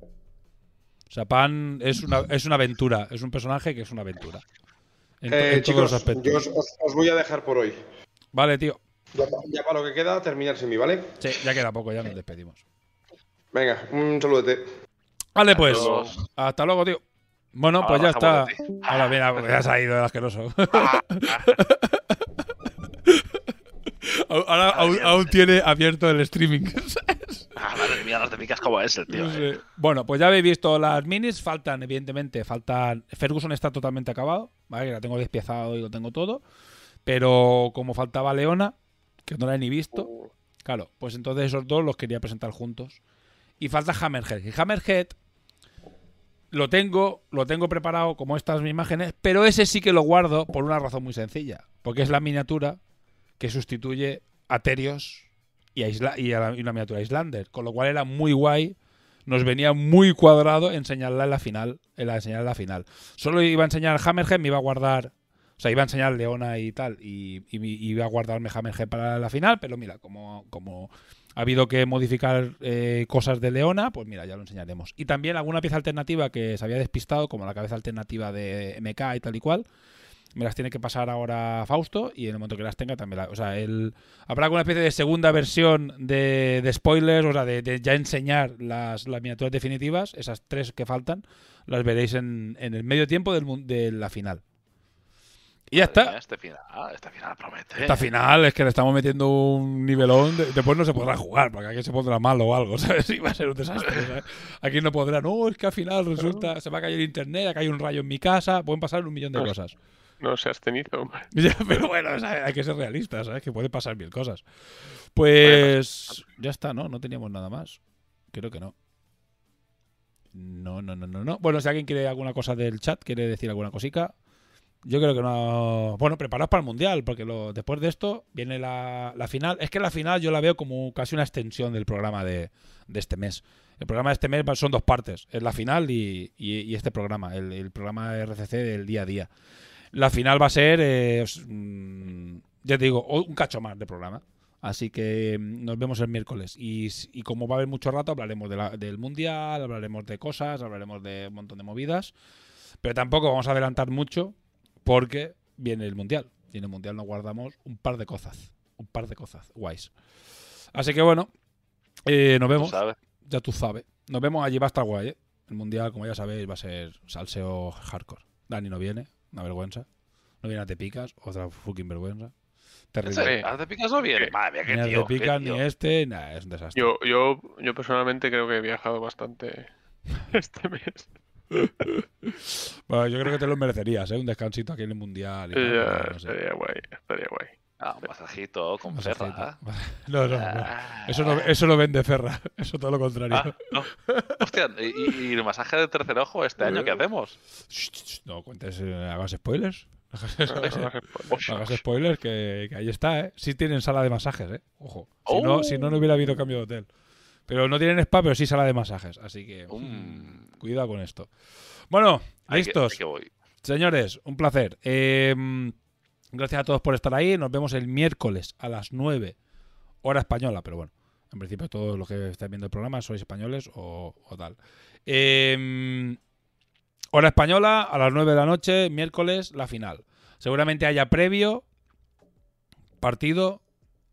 O sea, Pan es una, es una aventura, es un personaje que es una aventura. En, to- Eh, en todos los chicos, aspectos. yo os, os- os voy a dejar por hoy. Vale, tío. Ya, ya para lo que queda, terminar sin mí, ¿vale? Sí, ya queda poco, ya nos despedimos. Venga, un saludete. Vale, pues. Hasta luego, tío. Bueno, pues ya está. Ahora mira, pues ya se ha ido el asqueroso. Ahora aún, aún tiene abierto el streaming. Ah, madre mía, las de picas como es el tío. No eh. Bueno, pues ya habéis visto las minis. Faltan, evidentemente, faltan. Ferguson está totalmente acabado. ¿Vale? Que la tengo despiezado y lo tengo todo. Pero como faltaba Leona, que no la he ni visto. Claro, pues entonces esos dos los quería presentar juntos. Y falta Hammerhead. Y Hammerhead lo tengo, lo tengo preparado como estas imágenes, pero ese sí que lo guardo por una razón muy sencilla. Porque es la miniatura que sustituye a Terios y, a Isla- y a la- y una miniatura Islander. Con lo cual era muy guay. Nos venía muy cuadrado enseñarla en la final. En la enseñar en la final. Solo iba a enseñar Hammerhead, me iba a guardar. O sea, iba a enseñar Leona y tal. Y, y me- iba a guardarme Hammerhead para la final. Pero mira, como, como ha habido que modificar eh, cosas de Leona, pues mira, ya lo enseñaremos. Y también alguna pieza alternativa que se había despistado, como la cabeza alternativa de MK y tal y cual. Me las tiene que pasar ahora Fausto y en el momento que las tenga también la- O sea, el, habrá alguna especie de segunda versión de, spoilers, o sea, de, ya enseñar las, miniaturas definitivas, esas tres que faltan, las veréis en, en el medio tiempo del, de la final. Y ya Madre está. mía, Este final, este final promete. Esta final es que le estamos metiendo un nivelón. de- después no se podrá jugar, porque aquí se pondrá mal o algo, ¿sabes? Y va a ser un desastre, ¿sabes? Aquí no podrá, no, es que al final resulta, se va a caer internet, acá hay un rayo en mi casa, pueden pasar un millón de Pues- cosas. No seas cenizo, hombre. Pero bueno, hay que ser realistas, ¿sabes? Que puede pasar mil cosas. Pues ya está, ¿no? No teníamos nada más. Creo que no. No, no, no, no, no. Bueno, si alguien quiere alguna cosa del chat, quiere decir alguna cosica. Yo creo que no. Bueno, preparaos para el mundial, porque después de esto viene la, la final. Es que la final yo la veo como casi una extensión del programa de, de este mes. El programa de este mes son dos partes: es la final y, y- este programa, el, el programa RCC del día a día. La final va a ser, eh, mm, ya te digo, un cacho más de programa. Así que mm, nos vemos el miércoles. Y, y como va a haber mucho rato, hablaremos de la- del mundial, hablaremos de cosas, hablaremos de un montón de movidas. Pero tampoco vamos a adelantar mucho porque viene el mundial. Y en el mundial nos guardamos un par de cosas. Un par de cosas guays. Así que bueno, eh, nos Tú vemos. sabes. Ya tú sabes. Nos vemos allí, va a estar guay, ¿eh? El mundial, como ya sabéis, va a ser salseo hardcore. Dani no viene, una vergüenza. No viene a Te Picas, otra fucking vergüenza. ¿En Terrible. ¿Ahora te picas no viene? Madre mía, Ni qué a tío. Te Picas, ni tío. este, nada, es un desastre. Yo, yo, yo personalmente creo que he viajado bastante este mes. Bueno, yo creo que te lo merecerías, ¿eh? Un descansito aquí en el mundial. y tal, no sé. estaría guay, estaría guay. Ah, un masajito con Masajito. Ferra. No, no, no. Ah. Eso no, eso no vende Ferra. Eso todo lo contrario. Ah, no. Hostia, ¿y, el masaje de tercer ojo este año qué hacemos? No cuentes, eh, hagas spoilers. Hagas, spoilers, que, que ahí está, ¿eh? Sí tienen sala de masajes, ¿eh? Ojo. Si, no, si no, no hubiera habido cambio de hotel. Pero no tienen spa, pero sí sala de masajes. Así que Mm. cuidado con esto. Bueno, que- listos. que. Señores, un placer. Eh, gracias a todos por estar ahí. Nos vemos el miércoles a las 9, hora española, pero bueno, en principio todos los que estáis viendo el programa sois españoles o, o tal. Eh, hora española, a las 9 de la noche, miércoles, la final. Seguramente haya previo, partido.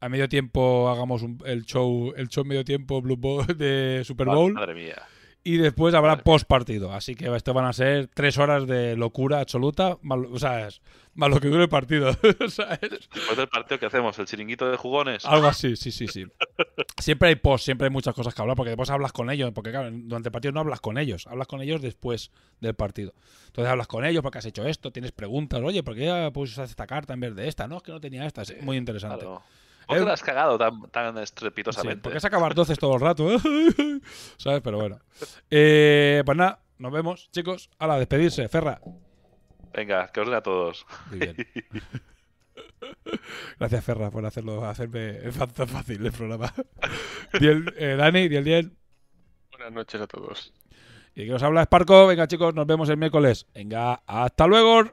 A medio tiempo hagamos un- el show, el show medio tiempo Blue Bowl de Super Bowl. Madre mía. Y después habrá Madre post partido. Así que esto van a ser tres horas de locura absoluta. Lo- o sea, es- más lo que dure el partido. ¿sabes? Después del partido que hacemos, el chiringuito de jugones. Algo así, sí, sí, sí. Siempre hay post, siempre hay muchas cosas que hablar, porque después hablas con ellos. Porque claro, durante el partido no hablas con ellos, hablas con ellos después del partido. Entonces hablas con ellos porque has hecho esto, tienes preguntas. Oye, ¿por qué pusiste esta carta en vez de esta? No, es que no tenía esta. Es muy interesante. Claro. ¿Por qué Eh, la has cagado tan, tan Sí, estrepitosamente? porque es acabar 12 todo el rato. ¿Sabes? Pero bueno. Eh, pues nada, nos vemos, chicos. A despedirse, Ferra. Venga, que os den a todos. Muy bien. Gracias, Ferra, por hacerlo, hacerme tan fácil el programa. Diel, eh, Dani, Diel, Diel. Buenas noches a todos. Y que os habla Sparco. Venga, chicos, nos vemos el miércoles. Venga, hasta luego.